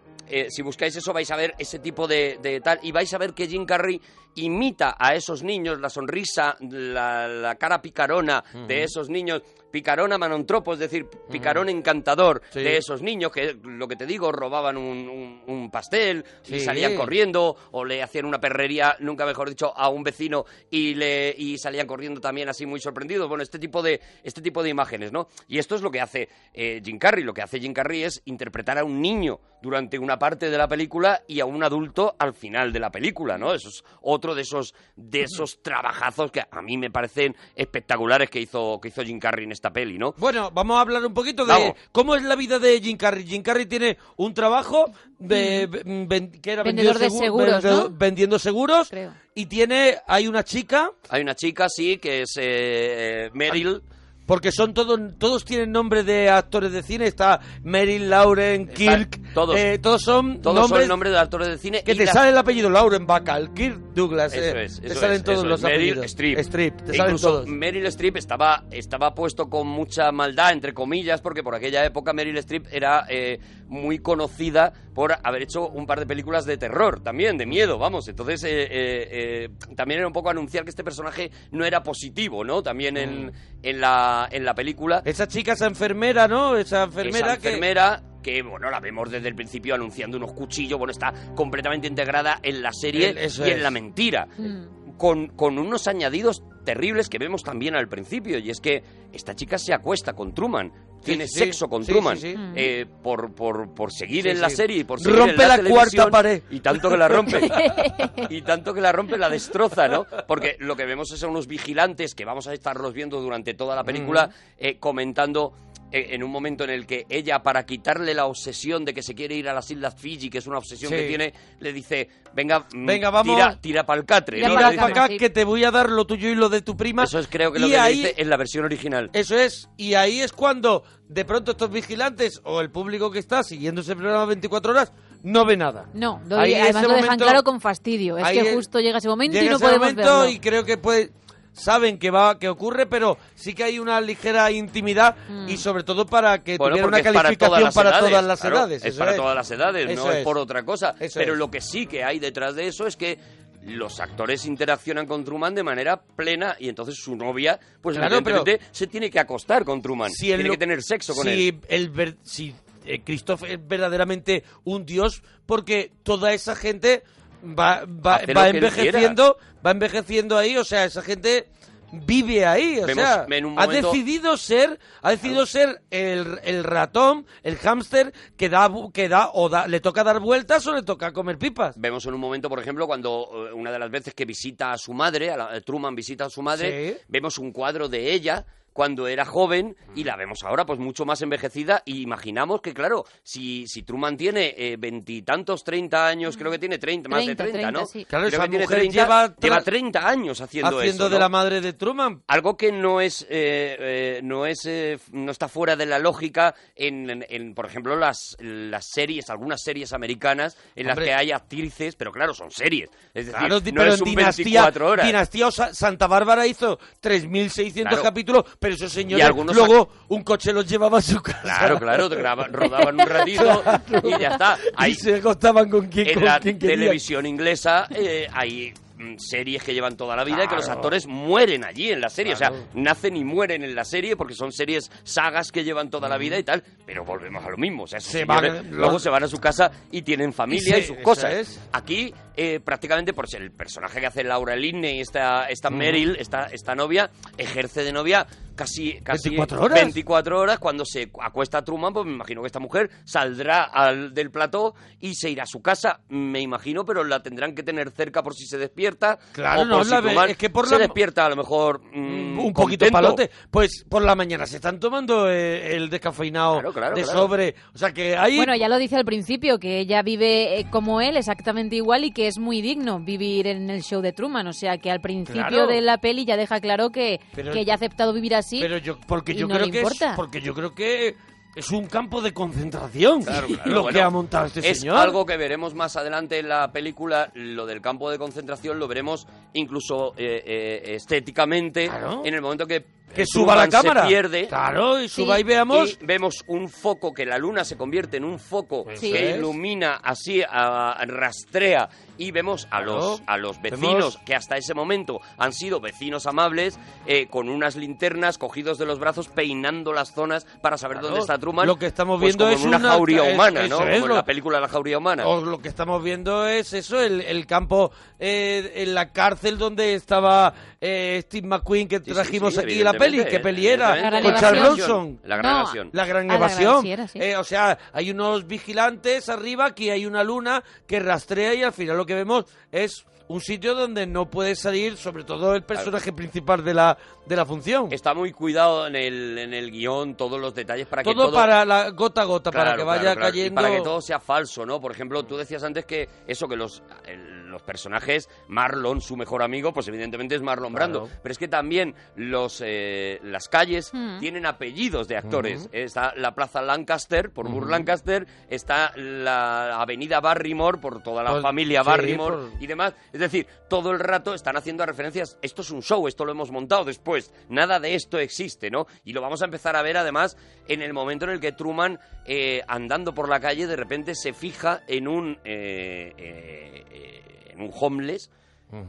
[SPEAKER 1] si buscáis eso vais a ver ese tipo de, de tal y vais a ver que Jim Carrey imita a esos niños, la sonrisa, la, la cara picarona de esos niños, picarona manontropo, es decir, picarón encantador
[SPEAKER 2] Sí.
[SPEAKER 1] de esos niños que, lo que te digo, robaban un, un- un pastel y salían corriendo o le hacían una perrería, nunca mejor dicho, a un vecino y le y salían corriendo también así muy sorprendidos. Bueno, este tipo de este tipo de imágenes, ¿no? Y esto es lo que hace eh, Jim Carrey. Lo que hace Jim Carrey es interpretar a un niño durante una parte de la película y a un adulto al final de la película, ¿no? Eso es otro de esos de esos trabajazos que a mí me parecen espectaculares que hizo que hizo Jim Carrey en esta peli, ¿no?
[SPEAKER 2] Bueno, vamos a hablar un poquito de
[SPEAKER 1] Vamos.
[SPEAKER 2] cómo es la vida de Jim Carrey. Jim Carrey tiene un trabajo de mm, ven- que era
[SPEAKER 3] Vendedor de
[SPEAKER 2] segu-
[SPEAKER 3] seguros,
[SPEAKER 2] vendedor-
[SPEAKER 3] ¿no?
[SPEAKER 2] vendiendo seguros
[SPEAKER 3] Creo.
[SPEAKER 2] y tiene hay una chica
[SPEAKER 1] Hay una chica, sí, que es eh, Meryl.
[SPEAKER 2] Porque son todos todos tienen nombre de actores de cine. Está Meryl, Lauren, Kirk,
[SPEAKER 1] todos.
[SPEAKER 2] eh, todos son
[SPEAKER 1] Todos
[SPEAKER 2] nombres
[SPEAKER 1] son nombres de actores de cine.
[SPEAKER 2] que
[SPEAKER 1] y
[SPEAKER 2] te
[SPEAKER 1] la-
[SPEAKER 2] sale el apellido Lauren Bacall, Kirk Douglas.
[SPEAKER 1] Eso
[SPEAKER 2] eh,
[SPEAKER 1] es,
[SPEAKER 2] te salen
[SPEAKER 1] es,
[SPEAKER 2] todos
[SPEAKER 1] eso
[SPEAKER 2] los
[SPEAKER 1] es. Meryl
[SPEAKER 2] apellidos.
[SPEAKER 1] Streep.
[SPEAKER 2] Streep, te
[SPEAKER 1] E
[SPEAKER 2] salen
[SPEAKER 1] incluso
[SPEAKER 2] todos.
[SPEAKER 1] Meryl Streep estaba, estaba puesto con mucha maldad, entre comillas, porque por aquella época Meryl Streep era eh, muy conocida por haber hecho un par de películas de terror también, de miedo, vamos. Entonces, eh, eh, eh, también era un poco anunciar que este personaje no era positivo, ¿no? También en,
[SPEAKER 2] Mm.
[SPEAKER 1] en, la, en la película.
[SPEAKER 2] Esa chica, esa enfermera, ¿no? Esa enfermera,
[SPEAKER 1] Esa enfermera que... bueno, la vemos desde el principio anunciando unos cuchillos, bueno, está completamente integrada en la serie
[SPEAKER 2] El-
[SPEAKER 1] y en
[SPEAKER 2] es.
[SPEAKER 1] la mentira.
[SPEAKER 3] Mm.
[SPEAKER 1] Con, con unos añadidos terribles que vemos también al principio, y es que esta chica se acuesta con Truman, tiene sexo con Truman, eh, por, por, por seguir en la serie y por seguir
[SPEAKER 2] Rompe
[SPEAKER 1] en la,
[SPEAKER 2] la
[SPEAKER 1] televisión,
[SPEAKER 2] cuarta pared.
[SPEAKER 1] Y tanto que la rompe. y tanto que la rompe, la destroza, ¿no? Porque lo que vemos es a unos vigilantes que vamos a estarlos viendo durante toda la película eh, comentando en un momento en el que ella, para quitarle la obsesión de que se quiere ir a las Islas Fiji, que es una obsesión
[SPEAKER 2] Sí.
[SPEAKER 1] que tiene, le dice, venga, mm,
[SPEAKER 2] Venga, vamos.
[SPEAKER 1] tira, tira pa'l catre.
[SPEAKER 3] Tira
[SPEAKER 1] ¿no?
[SPEAKER 2] para acá
[SPEAKER 3] sí.
[SPEAKER 2] que te voy a dar lo tuyo y lo de tu prima.
[SPEAKER 1] Eso es creo que lo
[SPEAKER 2] Y
[SPEAKER 1] que
[SPEAKER 2] ahí-
[SPEAKER 1] le dice en la versión original.
[SPEAKER 2] Eso es, y ahí es cuando de pronto estos vigilantes o el público que está siguiendo ese programa 24 horas no ve nada.
[SPEAKER 3] No, lo-
[SPEAKER 2] Ahí
[SPEAKER 3] además lo dejan
[SPEAKER 2] momento-
[SPEAKER 3] claro con fastidio. Es que justo llega ese momento
[SPEAKER 2] Llega
[SPEAKER 3] y no
[SPEAKER 2] ese
[SPEAKER 3] podemos
[SPEAKER 2] momento
[SPEAKER 3] verlo.
[SPEAKER 2] y creo que puede saben que va que ocurre, pero sí que hay una ligera intimidad
[SPEAKER 3] Mm.
[SPEAKER 2] y sobre todo para que
[SPEAKER 1] Bueno,
[SPEAKER 2] tuviera una
[SPEAKER 1] porque es para
[SPEAKER 2] calificación
[SPEAKER 1] todas las
[SPEAKER 2] para
[SPEAKER 1] edades,
[SPEAKER 2] todas las
[SPEAKER 1] claro,
[SPEAKER 2] edades.
[SPEAKER 1] Es para
[SPEAKER 2] es.
[SPEAKER 1] todas las edades,
[SPEAKER 2] Eso
[SPEAKER 1] no es.
[SPEAKER 2] es.
[SPEAKER 1] por otra cosa.
[SPEAKER 2] Eso
[SPEAKER 1] Pero
[SPEAKER 2] es.
[SPEAKER 1] lo que sí que hay detrás de eso es que los actores interaccionan con Truman de manera plena y entonces su novia, pues
[SPEAKER 2] Claro, pero-
[SPEAKER 1] evidentemente se tiene que acostar con Truman,
[SPEAKER 2] si
[SPEAKER 1] tiene
[SPEAKER 2] lo-
[SPEAKER 1] que tener sexo con
[SPEAKER 2] si
[SPEAKER 1] él.
[SPEAKER 2] el ver- si eh, Christoph es verdaderamente un dios porque toda esa gente va, va, va envejeciendo va envejeciendo ahí o sea esa gente vive ahí o
[SPEAKER 1] Vemos
[SPEAKER 2] sea ha decidido ser ha decidido ser el, el ratón el hámster que da que da o da, le toca dar vueltas o le toca comer pipas.
[SPEAKER 1] Vemos en un momento, por ejemplo, cuando eh, una de las veces que visita a su madre, a la- eh, Truman visita a su madre,
[SPEAKER 2] Sí.
[SPEAKER 1] vemos un cuadro de ella cuando era joven y la vemos ahora pues mucho más envejecida y imaginamos que claro, si, si Truman tiene eh, veintitantos, treinta años, creo que tiene treinta, más de
[SPEAKER 3] 30,
[SPEAKER 1] treinta, ¿no?
[SPEAKER 3] 30, sí.
[SPEAKER 2] Claro,
[SPEAKER 1] Creo
[SPEAKER 2] esa
[SPEAKER 1] que tiene
[SPEAKER 2] mujer
[SPEAKER 1] 30,
[SPEAKER 2] lleva
[SPEAKER 1] 30 años haciendo,
[SPEAKER 2] haciendo
[SPEAKER 1] eso,
[SPEAKER 2] de
[SPEAKER 1] ¿no?
[SPEAKER 2] la madre de Truman
[SPEAKER 1] Algo que no es, eh, eh, no es, eh, no está fuera de la lógica en, en- en, por ejemplo, las, las series, algunas series americanas en las que hay actrices, pero claro, son series. Es decir,
[SPEAKER 2] Claro,
[SPEAKER 1] no
[SPEAKER 2] pero
[SPEAKER 1] es un
[SPEAKER 2] Dinastía,
[SPEAKER 1] 24 horas.
[SPEAKER 2] Dinastía o Sa- Santa Bárbara hizo 3.600
[SPEAKER 1] Claro.
[SPEAKER 2] capítulos, pero esos señores
[SPEAKER 1] algunos
[SPEAKER 2] luego un coche los llevaba a su casa.
[SPEAKER 1] Claro, claro, graba- rodaban un ratito y ya está.
[SPEAKER 2] Y
[SPEAKER 1] Hay,
[SPEAKER 2] se acostaban con quien,
[SPEAKER 1] en
[SPEAKER 2] con
[SPEAKER 1] la
[SPEAKER 2] quien
[SPEAKER 1] televisión inglesa eh, hay mm, series que llevan toda la vida y que los actores mueren allí en la serie. O sea, nacen y mueren en la serie porque son series, sagas que llevan toda la vida y tal. Pero volvemos a lo mismo. O sea,
[SPEAKER 2] Se van-
[SPEAKER 1] luego se van a su casa y tienen familia
[SPEAKER 2] Y
[SPEAKER 1] y, sus cosas.
[SPEAKER 2] es.
[SPEAKER 1] Aquí, eh, prácticamente, por ser el personaje que hace Laura Linney, esta, esta Meryl, esta, esta novia, ejerce de novia casi, casi
[SPEAKER 2] 24 horas.
[SPEAKER 1] 24 horas. Cuando se acuesta Truman, pues me imagino que esta mujer saldrá al, del plató y se irá a su casa, me imagino, pero la tendrán que tener cerca por si se despierta.
[SPEAKER 2] Claro,
[SPEAKER 1] o por
[SPEAKER 2] no,
[SPEAKER 1] si
[SPEAKER 2] la ve-
[SPEAKER 1] Truman
[SPEAKER 2] es que por
[SPEAKER 1] se
[SPEAKER 2] la-
[SPEAKER 1] despierta a lo mejor mm,
[SPEAKER 2] un poquito
[SPEAKER 1] contento.
[SPEAKER 2] palote. Pues por la mañana se están tomando eh, el descafeinado
[SPEAKER 1] Claro, claro,
[SPEAKER 2] de
[SPEAKER 1] claro.
[SPEAKER 2] sobre. O sea que hay.
[SPEAKER 3] Bueno, ya lo dice al principio, que ella vive eh, como él, exactamente igual, y que es muy digno vivir en el show de Truman. O sea, que al principio
[SPEAKER 2] Claro.
[SPEAKER 3] de la peli ya deja claro que,
[SPEAKER 2] Pero-
[SPEAKER 3] que ella ha aceptado vivir así.
[SPEAKER 2] pero yo, porque
[SPEAKER 3] y
[SPEAKER 2] yo
[SPEAKER 3] no
[SPEAKER 2] creo
[SPEAKER 3] le
[SPEAKER 2] que es, porque yo creo que es un campo de concentración
[SPEAKER 1] Claro, claro,
[SPEAKER 2] lo
[SPEAKER 1] bueno,
[SPEAKER 2] que ha montado este
[SPEAKER 1] es
[SPEAKER 2] señor.
[SPEAKER 1] algo que veremos más adelante en la película, lo del campo de concentración lo veremos incluso eh, eh, estéticamente
[SPEAKER 2] Claro.
[SPEAKER 1] en el momento que
[SPEAKER 2] que suba la cámara.
[SPEAKER 1] se pierde
[SPEAKER 2] Claro, y suba
[SPEAKER 3] Sí.
[SPEAKER 2] y veamos.
[SPEAKER 1] y vemos un foco que la luna se convierte en un foco
[SPEAKER 2] Eso
[SPEAKER 1] que
[SPEAKER 2] es.
[SPEAKER 1] ilumina así a- rastrea y vemos a los a los
[SPEAKER 2] Vemos-
[SPEAKER 1] vecinos que hasta ese momento han sido vecinos amables eh, con unas linternas cogidos de los brazos peinando las zonas para saber
[SPEAKER 2] Claro.
[SPEAKER 1] dónde está Truman
[SPEAKER 2] Lo que estamos
[SPEAKER 1] pues
[SPEAKER 2] viendo
[SPEAKER 1] como
[SPEAKER 2] es
[SPEAKER 1] en una,
[SPEAKER 2] una-
[SPEAKER 1] jauría
[SPEAKER 2] es-
[SPEAKER 1] humana
[SPEAKER 2] eso
[SPEAKER 1] no
[SPEAKER 2] es
[SPEAKER 1] como
[SPEAKER 2] lo-
[SPEAKER 1] en la película La jauría humana
[SPEAKER 2] O lo que estamos viendo es eso, el, el campo eh, en la cárcel donde estaba eh, Steve McQueen que
[SPEAKER 1] Sí, sí,
[SPEAKER 2] trajimos
[SPEAKER 1] sí,
[SPEAKER 2] aquí la peli. ¿Qué peli era? Con
[SPEAKER 3] gran
[SPEAKER 2] Charles
[SPEAKER 3] evasión.
[SPEAKER 2] Bronson.
[SPEAKER 1] la gran
[SPEAKER 3] No,
[SPEAKER 1] evasión
[SPEAKER 2] La gran
[SPEAKER 3] la gran
[SPEAKER 2] evasión.
[SPEAKER 3] sí sí.
[SPEAKER 2] Eh, o sea, hay unos vigilantes arriba, aquí hay una luna que rastrea y al final lo que vemos es un sitio donde no puede salir, sobre todo el personaje principal de la, de la función.
[SPEAKER 1] está muy cuidado en el en el guion todos los detalles para que
[SPEAKER 2] todo,
[SPEAKER 1] todo
[SPEAKER 2] para la gota a gota, para que vaya
[SPEAKER 1] claro, claro. Y
[SPEAKER 2] cayendo.
[SPEAKER 1] para que todo sea falso, ¿no? Por ejemplo, tú decías antes que eso, que los, el- los personajes, Marlon, su mejor amigo, pues evidentemente es Marlon Brando.
[SPEAKER 2] Claro.
[SPEAKER 1] Pero es que también los eh, las calles
[SPEAKER 3] Hmm.
[SPEAKER 1] tienen apellidos de actores. Está la Plaza Lancaster, por Burr Lancaster, está la Avenida Barrymore, por toda la
[SPEAKER 2] Pues,
[SPEAKER 1] familia
[SPEAKER 2] sí,
[SPEAKER 1] Barrymore
[SPEAKER 2] por-
[SPEAKER 1] y demás. Es decir, todo el rato están haciendo referencias. Esto es un show, esto lo hemos montado después. Nada de esto existe, ¿no? Y lo vamos a empezar a ver además en el momento en el que Truman, eh, andando por la calle, de repente se fija en un, eh, eh, eh, en un homeless.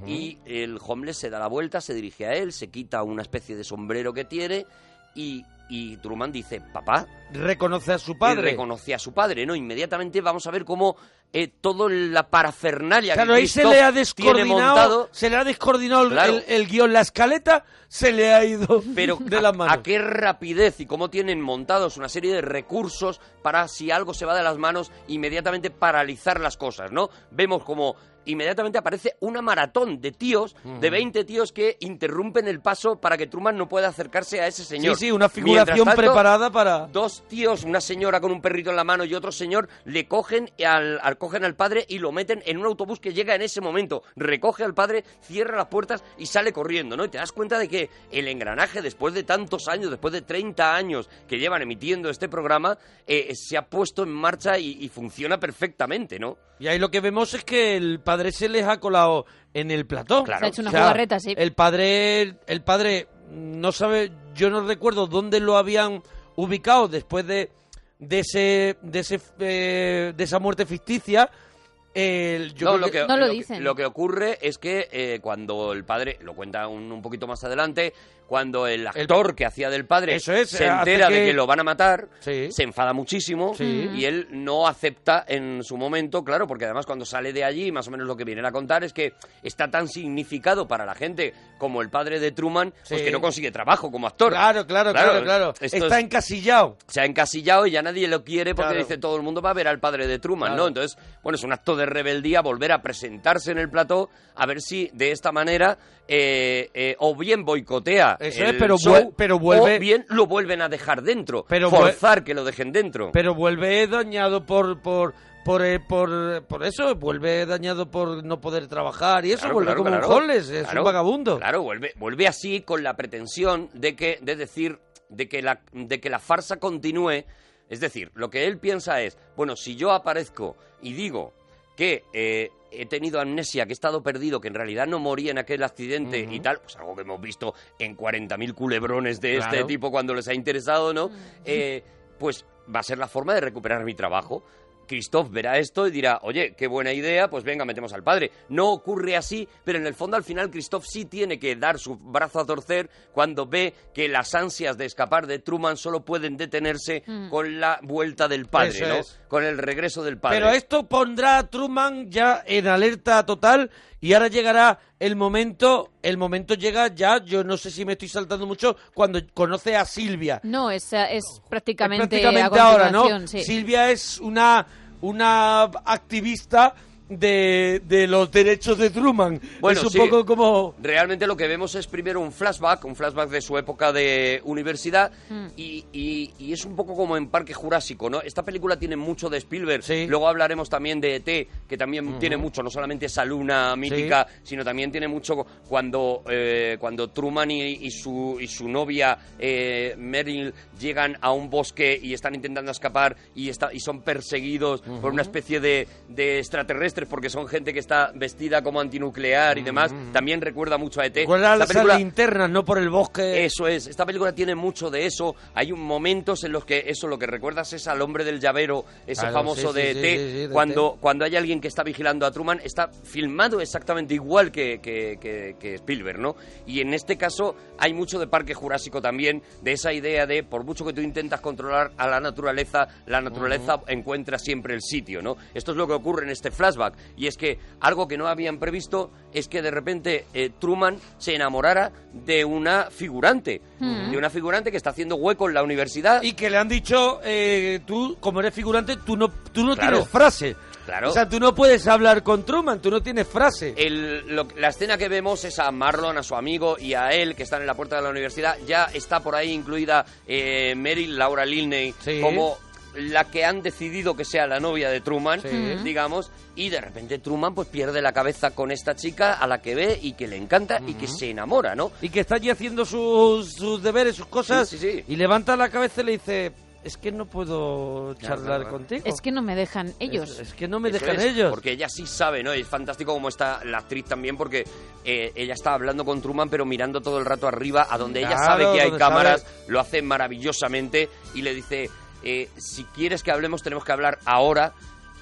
[SPEAKER 1] Y el homeless se da la vuelta, se dirige a él, se quita una especie de sombrero que tiene y, y Truman dice, papá,
[SPEAKER 2] Reconoce a su padre.
[SPEAKER 1] reconoce a su padre, ¿no? Inmediatamente vamos a ver cómo eh, toda la parafernalia
[SPEAKER 2] Claro,
[SPEAKER 1] que
[SPEAKER 2] ahí se le ha
[SPEAKER 1] tiene
[SPEAKER 2] descoordinado,
[SPEAKER 1] montado,
[SPEAKER 2] se le ha descoordinado el-
[SPEAKER 1] Claro.
[SPEAKER 2] el, el guion, la escaleta se le ha ido
[SPEAKER 1] pero
[SPEAKER 2] de
[SPEAKER 1] a,
[SPEAKER 2] las manos.
[SPEAKER 1] a qué rapidez y cómo tienen montados una serie de recursos para si algo se va de las manos inmediatamente paralizar las cosas, ¿no? Vemos como inmediatamente aparece una maratón de tíos, de 20 tíos que interrumpen el paso para que Truman no pueda acercarse a ese señor.
[SPEAKER 2] Sí, sí, una figuración
[SPEAKER 1] tanto,
[SPEAKER 2] preparada para...
[SPEAKER 1] Dos tíos, una señora con un perrito en la mano y otro señor, le cogen al, al- recogen al padre y lo meten en un autobús que llega en ese momento. Recoge al padre, cierra las puertas y sale corriendo, ¿no? Y te das cuenta de que el engranaje, después de tantos años, después de 30 años que llevan emitiendo este programa, eh, se ha puesto en marcha y, y funciona perfectamente, ¿no?
[SPEAKER 2] Y ahí lo que vemos es que el padre se les ha colado en el plató.
[SPEAKER 1] Claro.
[SPEAKER 3] Se ha hecho una jugarreta, sí.
[SPEAKER 2] El padre, el padre no sabe, yo no recuerdo dónde lo habían ubicado después de, de ese, de ese, eh, de esa muerte ficticia. El- yo
[SPEAKER 1] no,
[SPEAKER 2] creo
[SPEAKER 1] lo que,
[SPEAKER 3] No lo dicen.
[SPEAKER 1] lo que ocurre es que eh, cuando el padre, lo cuenta un, un poquito más adelante, cuando el actor que hacía del padre
[SPEAKER 2] Eso es,
[SPEAKER 1] se entera de
[SPEAKER 2] que-
[SPEAKER 1] lo van a matar,
[SPEAKER 2] Sí.
[SPEAKER 1] se enfada muchísimo
[SPEAKER 2] Sí.
[SPEAKER 1] y él no acepta en su momento, claro, porque además cuando sale de allí, más o menos lo que vienen a contar es que está tan significado para la gente como el padre de Truman, pues que no consigue trabajo como actor.
[SPEAKER 2] Claro, claro, claro, claro. Está
[SPEAKER 1] es-
[SPEAKER 2] encasillado.
[SPEAKER 1] se ha encasillado y ya nadie lo quiere porque
[SPEAKER 2] Claro.
[SPEAKER 1] dice todo el mundo va a ver al padre de Truman,
[SPEAKER 2] Claro.
[SPEAKER 1] ¿no? Entonces, bueno, es un acto de rebeldía volver a presentarse en el plató a ver si de esta manera eh, eh, o bien boicotea
[SPEAKER 2] Eso
[SPEAKER 1] el
[SPEAKER 2] es, pero
[SPEAKER 1] show,
[SPEAKER 2] vuel- pero vuelve-
[SPEAKER 1] o bien lo vuelven a dejar dentro,
[SPEAKER 2] Pero
[SPEAKER 1] forzar que lo dejen dentro.
[SPEAKER 2] Pero vuelve dañado por por por, eh, por, por eso, vuelve dañado por no poder trabajar y eso,
[SPEAKER 1] Claro,
[SPEAKER 2] vuelve
[SPEAKER 1] claro,
[SPEAKER 2] como
[SPEAKER 1] claro.
[SPEAKER 2] un homeless, es un vagabundo.
[SPEAKER 1] Claro, vuelve, vuelve así con la pretensión de que, de decir, de que la, de que la farsa continúe. Es decir, lo que él piensa es, bueno, si yo aparezco y digo que eh, he tenido amnesia, que he estado perdido, que en realidad no morí en aquel accidente y tal, pues algo que hemos visto en 40.000 culebrones de este tipo cuando les ha interesado, ¿no? Eh, pues va a ser la forma de recuperar mi trabajo. Christoph verá esto y dirá, oye, qué buena idea, pues venga, metemos al padre. No ocurre así, pero en el fondo al final Christoph sí tiene que dar su brazo a torcer cuando ve que las ansias de escapar de Truman solo pueden detenerse con la vuelta del padre,
[SPEAKER 2] Eso
[SPEAKER 1] ¿no?
[SPEAKER 2] es.
[SPEAKER 1] Con el regreso del padre.
[SPEAKER 2] Pero esto pondrá a Truman ya en alerta total y ahora llegará el momento, el momento llega ya, yo no sé si me estoy saltando mucho, cuando conoce a Silvia.
[SPEAKER 3] No, es, eh, es prácticamente,
[SPEAKER 2] prácticamente
[SPEAKER 3] a
[SPEAKER 2] ahora, ¿no?
[SPEAKER 3] sí.
[SPEAKER 2] Silvia es una, una activista de, de los derechos de Truman.
[SPEAKER 1] Bueno,
[SPEAKER 2] es un
[SPEAKER 1] sí.
[SPEAKER 2] poco como...
[SPEAKER 1] Realmente lo que vemos es primero un flashback, un flashback de su época de universidad
[SPEAKER 3] Mm.
[SPEAKER 1] y, y- y es un poco como en Parque Jurásico, ¿no? Esta película tiene mucho de Spielberg,
[SPEAKER 2] Sí.
[SPEAKER 1] luego hablaremos también de ET, que también tiene mucho, no solamente esa luna mítica, sino también tiene mucho cuando, eh, cuando Truman y, y su, y su novia eh, Meryl llegan a un bosque y están intentando escapar y, está, y son perseguidos por una especie de, de extraterrestres porque son gente que está vestida como antinuclear y demás, también recuerda mucho a ET.
[SPEAKER 2] Recuerda las
[SPEAKER 1] película-
[SPEAKER 2] linternas, no por el bosque.
[SPEAKER 1] eso es, esta película tiene mucho de eso. Hay un momentos en los que eso lo que recuerdas es al hombre del llavero, ese
[SPEAKER 2] Claro,
[SPEAKER 1] famoso
[SPEAKER 2] sí,
[SPEAKER 1] de
[SPEAKER 2] sí,
[SPEAKER 1] ET,
[SPEAKER 2] sí, de
[SPEAKER 1] cuando, cuando hay alguien que está vigilando a Truman, está filmado exactamente igual que, que- que- que Spielberg, ¿no? Y en este caso hay mucho de Parque Jurásico también, de esa idea de por mucho que tú intentas controlar a la naturaleza, la naturaleza encuentra siempre el sitio, ¿no? Esto es lo que ocurre en este flashback. Y es que algo que no habían previsto es que de repente eh, Truman se enamorara de una figurante, de una figurante que está haciendo hueco en la universidad.
[SPEAKER 2] Y que le han dicho, eh, tú, como eres figurante, tú no, tú no
[SPEAKER 1] Claro.
[SPEAKER 2] tienes frase.
[SPEAKER 1] Claro.
[SPEAKER 2] O sea, tú no puedes hablar con Truman, tú no tienes frase.
[SPEAKER 1] El- lo- la escena que vemos es a Marlon, a su amigo y a él que están en la puerta de la universidad. Ya está por ahí incluida eh, Meryl Laura Linney
[SPEAKER 2] Sí.
[SPEAKER 1] como la que han decidido que sea la novia de Truman,
[SPEAKER 2] Sí.
[SPEAKER 1] digamos, y de repente Truman pues pierde la cabeza con esta chica a la que ve y que le encanta y que se enamora, ¿no?
[SPEAKER 2] Y que está allí haciendo sus, sus deberes, sus cosas.
[SPEAKER 1] Sí, sí, sí.
[SPEAKER 2] Y levanta la cabeza y le dice, es que no puedo charlar
[SPEAKER 1] claro.
[SPEAKER 2] contigo.
[SPEAKER 3] Es que no me dejan ellos.
[SPEAKER 2] Es, es que no me
[SPEAKER 1] Eso
[SPEAKER 2] dejan
[SPEAKER 1] es,
[SPEAKER 2] ellos.
[SPEAKER 1] Porque ella sí sabe, ¿no? Es fantástico como está la actriz también, porque eh, ella está hablando con Truman, pero mirando todo el rato arriba, a donde ella sabe que hay cámaras,
[SPEAKER 2] sabe.
[SPEAKER 1] lo hace maravillosamente y le dice, eh, si quieres que hablemos, tenemos que hablar ahora.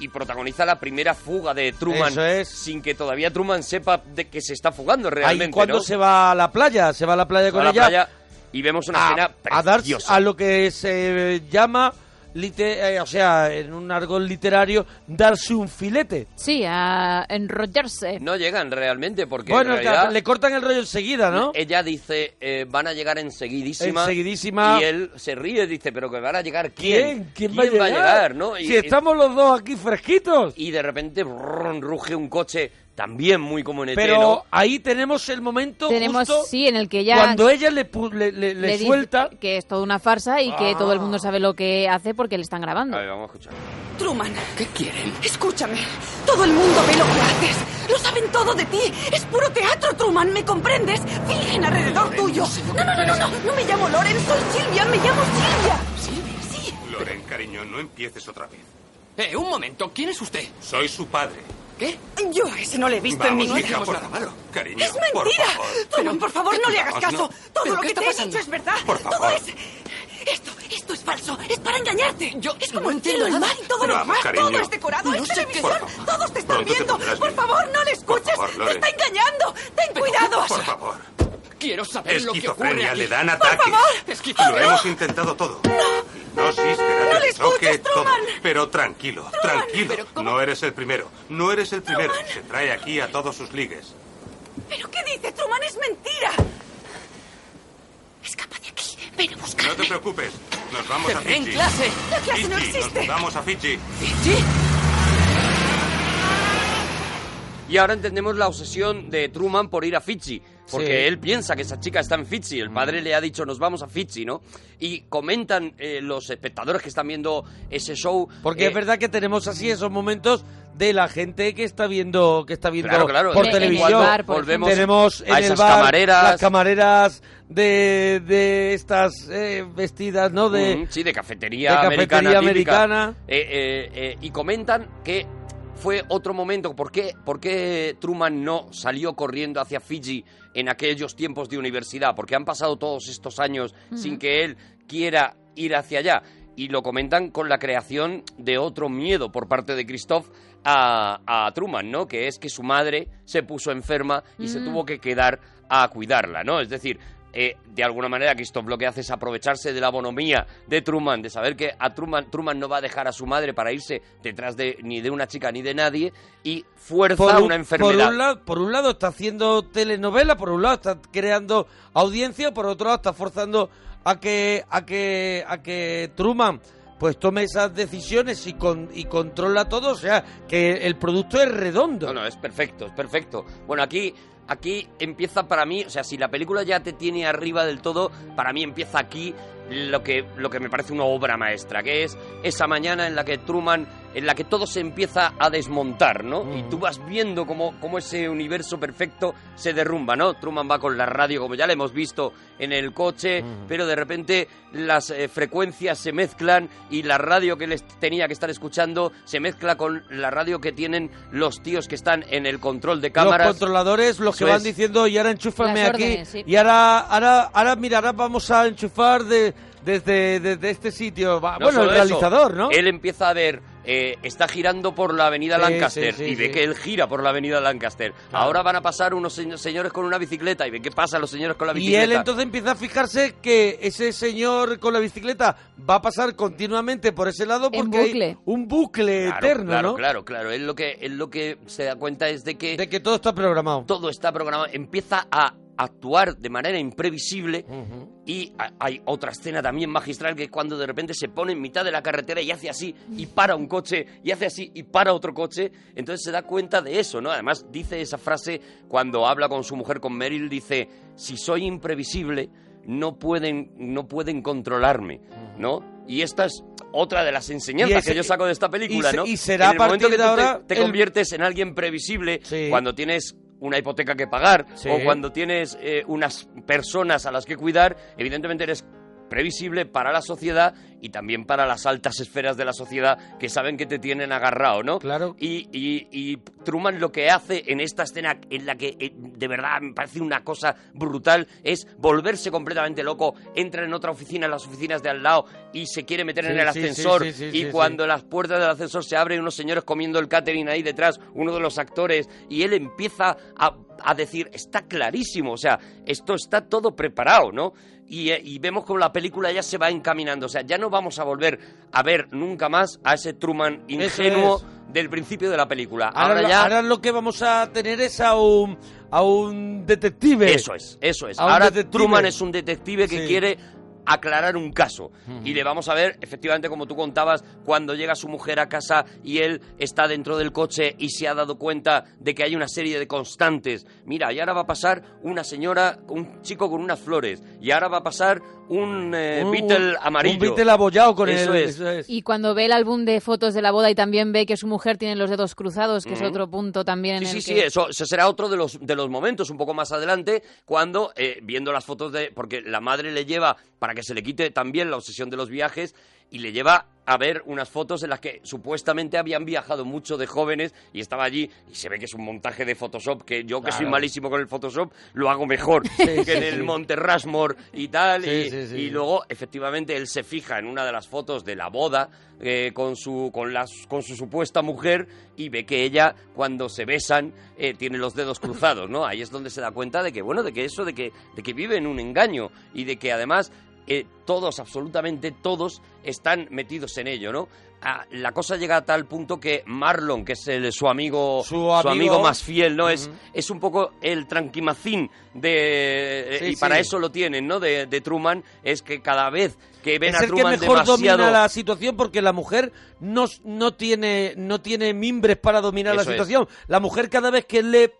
[SPEAKER 1] Y protagoniza la primera fuga de Truman
[SPEAKER 2] Eso es.
[SPEAKER 1] sin que todavía Truman sepa de que se está fugando realmente.
[SPEAKER 2] cuando
[SPEAKER 1] ¿no?
[SPEAKER 2] se va a la playa, se va a la playa
[SPEAKER 1] Va
[SPEAKER 2] con
[SPEAKER 1] a la
[SPEAKER 2] ella
[SPEAKER 1] playa y vemos una
[SPEAKER 2] a,
[SPEAKER 1] escena
[SPEAKER 2] a
[SPEAKER 1] preciosa.
[SPEAKER 2] a lo que se llama, lite- eh, o sea, en un argot literario, darse un filete.
[SPEAKER 3] Sí, a enrollarse.
[SPEAKER 1] No llegan realmente porque
[SPEAKER 2] bueno,
[SPEAKER 1] en realidad
[SPEAKER 2] le cortan el rollo enseguida, ¿no?
[SPEAKER 1] Ella dice, eh, van a llegar enseguidísima.
[SPEAKER 2] Enseguidísima.
[SPEAKER 1] Y él se ríe, dice, pero que van a llegar quién.
[SPEAKER 2] ¿Quién? ¿Quién, va a llegar?
[SPEAKER 1] ¿no? Y,
[SPEAKER 2] si estamos los dos aquí fresquitos.
[SPEAKER 1] y de repente brrrr, ruge un coche también muy como en ET,
[SPEAKER 2] Pero
[SPEAKER 1] ¿no?
[SPEAKER 2] ahí tenemos el momento
[SPEAKER 3] Tenemos,
[SPEAKER 2] justo
[SPEAKER 3] sí, en el que ya...
[SPEAKER 2] cuando ella le, pu- le, le- le
[SPEAKER 3] le dice
[SPEAKER 2] suelta...
[SPEAKER 3] que es toda una farsa y que
[SPEAKER 2] Ah.
[SPEAKER 3] todo el mundo sabe lo que hace porque le están grabando.
[SPEAKER 1] A ver, vamos a escuchar.
[SPEAKER 5] Truman,
[SPEAKER 4] ¿Qué quieren?
[SPEAKER 5] escúchame. Todo el mundo ve lo que haces. Lo saben todo de ti. Es puro teatro, Truman. ¿Me comprendes? Fingen alrededor tuyo. No, no, no, no, no. No me llamo Loren. Soy Silvia. Me llamo Silvia. ¿Silvia? Sí.
[SPEAKER 6] Loren, cariño, no empieces otra vez.
[SPEAKER 7] Eh, un momento, ¿quién es usted?
[SPEAKER 6] Soy su padre.
[SPEAKER 7] ¿Qué?
[SPEAKER 5] Yo a ese no le he visto en mi
[SPEAKER 6] Vamos,
[SPEAKER 5] vida.
[SPEAKER 6] hija, por favor. Cariño,
[SPEAKER 5] ¡Es
[SPEAKER 6] por
[SPEAKER 5] mentira!
[SPEAKER 6] favor.
[SPEAKER 5] Truman, por favor, no le hagas
[SPEAKER 6] Vamos,
[SPEAKER 5] caso.
[SPEAKER 6] no.
[SPEAKER 5] Todo
[SPEAKER 7] ¿Pero
[SPEAKER 5] lo que te he
[SPEAKER 7] pasando?
[SPEAKER 5] dicho es verdad.
[SPEAKER 6] Por
[SPEAKER 5] Todo
[SPEAKER 6] favor.
[SPEAKER 5] es... Esto, esto es falso. Es para engañarte.
[SPEAKER 7] Yo
[SPEAKER 5] es como
[SPEAKER 7] no
[SPEAKER 5] el
[SPEAKER 7] entiendo
[SPEAKER 5] cielo, el
[SPEAKER 7] nada.
[SPEAKER 5] mar y todo lo
[SPEAKER 6] vamos,
[SPEAKER 5] demás.
[SPEAKER 6] cariño.
[SPEAKER 5] Todo es decorado.
[SPEAKER 7] No
[SPEAKER 5] es.
[SPEAKER 6] Por favor.
[SPEAKER 5] Todos te están
[SPEAKER 6] Pronto
[SPEAKER 5] viendo. Por favor, no le escuches.
[SPEAKER 6] favor,
[SPEAKER 5] te está engañando. Ten
[SPEAKER 7] ¿Pero
[SPEAKER 5] cuidado.
[SPEAKER 6] Por favor.
[SPEAKER 7] Quiero saber lo que ocurre aquí.
[SPEAKER 6] le dan
[SPEAKER 5] Por
[SPEAKER 6] ataques.
[SPEAKER 5] favor.
[SPEAKER 7] Esquizofrenia.
[SPEAKER 6] Lo hemos intentado todo. No. Dosis, terapia
[SPEAKER 5] No le
[SPEAKER 6] choque,
[SPEAKER 5] escuches,
[SPEAKER 6] todo.
[SPEAKER 5] Truman.
[SPEAKER 6] Pero tranquilo, tranquilo.
[SPEAKER 7] ¿Pero cómo?
[SPEAKER 6] No eres el primero. No eres el primero. Se trae aquí a todos sus ligues.
[SPEAKER 5] ¿Pero qué dice Truman? Es mentira. Escapa de aquí. Ven a buscarme.
[SPEAKER 6] No te preocupes. Nos vamos
[SPEAKER 7] Te
[SPEAKER 6] a
[SPEAKER 7] veré en
[SPEAKER 6] Fiji.
[SPEAKER 7] clase.
[SPEAKER 5] La clase no
[SPEAKER 6] Fiji,
[SPEAKER 5] existe.
[SPEAKER 6] Nos mudamos a Fiji.
[SPEAKER 7] ¿Sí?
[SPEAKER 1] Y ahora entendemos la obsesión de Truman por ir a Fiji. Porque
[SPEAKER 2] Sí.
[SPEAKER 1] él piensa que esa chica está en Fiji. El padre le ha dicho, nos vamos a Fiji, ¿no? Y comentan eh, los espectadores que están viendo ese show.
[SPEAKER 2] Porque
[SPEAKER 1] eh,
[SPEAKER 2] es verdad que tenemos así esos momentos de la gente que está viendo que está viendo
[SPEAKER 1] Claro, claro.
[SPEAKER 2] por
[SPEAKER 3] En el
[SPEAKER 2] televisión.
[SPEAKER 3] bar, por
[SPEAKER 1] Volvemos
[SPEAKER 2] tenemos en
[SPEAKER 1] a
[SPEAKER 2] el
[SPEAKER 1] esas
[SPEAKER 2] bar
[SPEAKER 1] camareras.
[SPEAKER 2] las camareras de, de estas eh, vestidas, ¿no? De,
[SPEAKER 1] Mm, sí, de cafetería,
[SPEAKER 2] de
[SPEAKER 1] americana. Eh, eh, eh, y comentan que fue otro momento. ¿Por qué, por qué Truman no salió corriendo hacia Fiji en aquellos tiempos de universidad? Porque han pasado todos estos años sin que él quiera ir hacia allá. Y lo comentan con la creación de otro miedo por parte de Christoph a, a Truman, ¿no? Que es que su madre se puso enferma y se tuvo que quedar a cuidarla, ¿no? Es decir, eh, de alguna manera Christoph lo que hace es aprovecharse de la bonomía de Truman, de saber que a Truman, Truman no va a dejar a su madre para irse detrás de ni de una chica ni de nadie y fuerza
[SPEAKER 2] un,
[SPEAKER 1] una enfermedad.
[SPEAKER 2] Por un, lado, por un lado está haciendo telenovela, por un lado está creando audiencia, por otro lado está forzando a que a que a que Truman pues tome esas decisiones y con y controla todo, o sea, que el producto es redondo.
[SPEAKER 1] No, no, es perfecto, es perfecto. Bueno, aquí, aquí empieza para mí, o sea, si la película ya te tiene arriba del todo, para mí empieza aquí lo que, lo que me parece una obra maestra, que es esa mañana en la que Truman, en la que todo se empieza a desmontar, ¿no? Y tú vas viendo cómo, cómo ese universo perfecto se derrumba, ¿no? Truman va con la radio, como ya le hemos visto en el coche, pero de repente las eh, frecuencias se mezclan y la radio que les tenía que estar escuchando se mezcla con la radio que tienen los tíos que están en el control de cámaras.
[SPEAKER 2] Los controladores, los que van
[SPEAKER 1] es.
[SPEAKER 2] diciendo, y ahora enchúfame
[SPEAKER 3] Las
[SPEAKER 2] aquí,
[SPEAKER 3] órdenes, sí.
[SPEAKER 2] y ahora, ahora, ahora, mira, ahora vamos a enchufar de, desde, desde este sitio. Va-
[SPEAKER 1] No
[SPEAKER 2] bueno, el
[SPEAKER 1] eso,
[SPEAKER 2] realizador, ¿no?
[SPEAKER 1] Él empieza a ver, eh, está girando por la avenida
[SPEAKER 2] Sí,
[SPEAKER 1] Lancaster
[SPEAKER 2] sí, sí,
[SPEAKER 1] y ve
[SPEAKER 2] sí.
[SPEAKER 1] que él gira por la avenida Lancaster.
[SPEAKER 2] Claro.
[SPEAKER 1] Ahora van a pasar unos seño- señores con una bicicleta y ve qué pasa los señores con la
[SPEAKER 2] Y
[SPEAKER 1] bicicleta.
[SPEAKER 2] él entonces empieza a fijarse que ese señor con la bicicleta va a pasar continuamente por ese lado porque hay
[SPEAKER 3] bucle.
[SPEAKER 2] un bucle
[SPEAKER 1] Claro,
[SPEAKER 2] eterno,
[SPEAKER 1] claro,
[SPEAKER 2] ¿no?
[SPEAKER 1] claro, claro. Él lo que, él lo que se da cuenta es de que
[SPEAKER 2] De que todo está programado.
[SPEAKER 1] todo está programado. Empieza a actuar de manera imprevisible. Y hay otra escena también magistral que es cuando de repente se pone en mitad de la carretera y hace así y para un coche y hace así y para otro coche. Entonces se da cuenta de eso no además dice esa frase cuando habla con su mujer con Meryl dice si soy imprevisible no pueden no pueden controlarme no y esta es otra de las enseñanzas
[SPEAKER 2] ese-
[SPEAKER 1] que yo saco de esta película
[SPEAKER 2] y
[SPEAKER 1] no
[SPEAKER 2] y será
[SPEAKER 1] En
[SPEAKER 2] a
[SPEAKER 1] el momento que
[SPEAKER 2] de
[SPEAKER 1] te-
[SPEAKER 2] ahora
[SPEAKER 1] te,
[SPEAKER 2] el-
[SPEAKER 1] conviertes en alguien previsible
[SPEAKER 2] Sí.
[SPEAKER 1] cuando tienes una hipoteca que pagar
[SPEAKER 2] Sí.
[SPEAKER 1] o cuando tienes eh, unas personas a las que cuidar, evidentemente eres previsible para la sociedad y también para las altas esferas de la sociedad que saben que te tienen agarrado, ¿no?
[SPEAKER 2] Claro.
[SPEAKER 1] Y, y- y Truman lo que hace en esta escena en la que eh, de verdad me parece una cosa brutal es volverse completamente loco, entra en otra oficina, en las oficinas de al lado y se quiere meter en
[SPEAKER 2] Sí,
[SPEAKER 1] el
[SPEAKER 2] sí,
[SPEAKER 1] ascensor
[SPEAKER 2] sí,
[SPEAKER 1] y cuando las puertas del ascensor se abren unos señores comiendo el catering ahí detrás, uno de los actores y él empieza a, a decir, está clarísimo, o sea, esto está todo preparado, ¿no? Y, eh, y vemos como la película ya se va encaminando, o sea, ya no vamos a volver a ver nunca más a ese Truman ingenuo
[SPEAKER 2] es.
[SPEAKER 1] del principio de la película.
[SPEAKER 2] Ahora,
[SPEAKER 1] ya...
[SPEAKER 2] ahora lo que vamos a tener es a un, a un detective.
[SPEAKER 1] Eso es, eso es. Ahora
[SPEAKER 2] detective.
[SPEAKER 1] Truman es un detective que
[SPEAKER 2] Sí.
[SPEAKER 1] quiere aclarar un caso. Y le vamos a ver, efectivamente, como tú contabas, cuando llega su mujer a casa y él está dentro del coche y se ha dado cuenta de que hay una serie de constantes. Mira, y ahora va a pasar una señora, un chico con unas flores, y ahora va a pasar un eh,
[SPEAKER 2] Un-
[SPEAKER 1] Beatle amarillo.
[SPEAKER 2] Un Beatle abollado con
[SPEAKER 1] Eso
[SPEAKER 2] el...
[SPEAKER 1] es.
[SPEAKER 2] eso es.
[SPEAKER 3] Y cuando ve el álbum de fotos de la boda y también ve que su mujer tiene los dedos cruzados, que es
[SPEAKER 1] Ujú.
[SPEAKER 3] otro punto también en
[SPEAKER 1] Sí,
[SPEAKER 3] el
[SPEAKER 1] sí,
[SPEAKER 3] que...
[SPEAKER 1] sí, eso, eso será otro de los, de los momentos un poco más adelante, cuando, eh, viendo las fotos de... Porque la madre le lleva, para que se le quite también la obsesión de los viajes, y le lleva a ver unas fotos en las que supuestamente habían viajado mucho de jóvenes y estaba allí y se ve que es un montaje de Photoshop que yo que soy malísimo con el Photoshop lo hago mejor que en el
[SPEAKER 2] sí.
[SPEAKER 1] Monte Rushmore y tal y luego efectivamente él se fija en una de las fotos de la boda eh, con su con las con su supuesta mujer y ve que ella cuando se besan eh, tiene los dedos cruzados no ahí es donde se da cuenta de que bueno de que eso de que de que vive en un engaño y de que además eh, todos absolutamente todos están metidos en ello no Ah, la cosa llega a tal punto que Marlon que es el- su amigo
[SPEAKER 2] Su
[SPEAKER 1] amigo
[SPEAKER 2] amigo.
[SPEAKER 1] más fiel no es es un poco el tranquimacín de
[SPEAKER 2] Sí,
[SPEAKER 1] y para eso lo tienen no de, de Truman es que cada vez que ven
[SPEAKER 2] es
[SPEAKER 1] a
[SPEAKER 2] el que
[SPEAKER 1] Truman
[SPEAKER 2] mejor
[SPEAKER 1] demasiado
[SPEAKER 2] domina la situación porque la mujer no, no tiene no tiene mimbres para dominar la
[SPEAKER 1] es.
[SPEAKER 2] situación. La mujer cada vez que le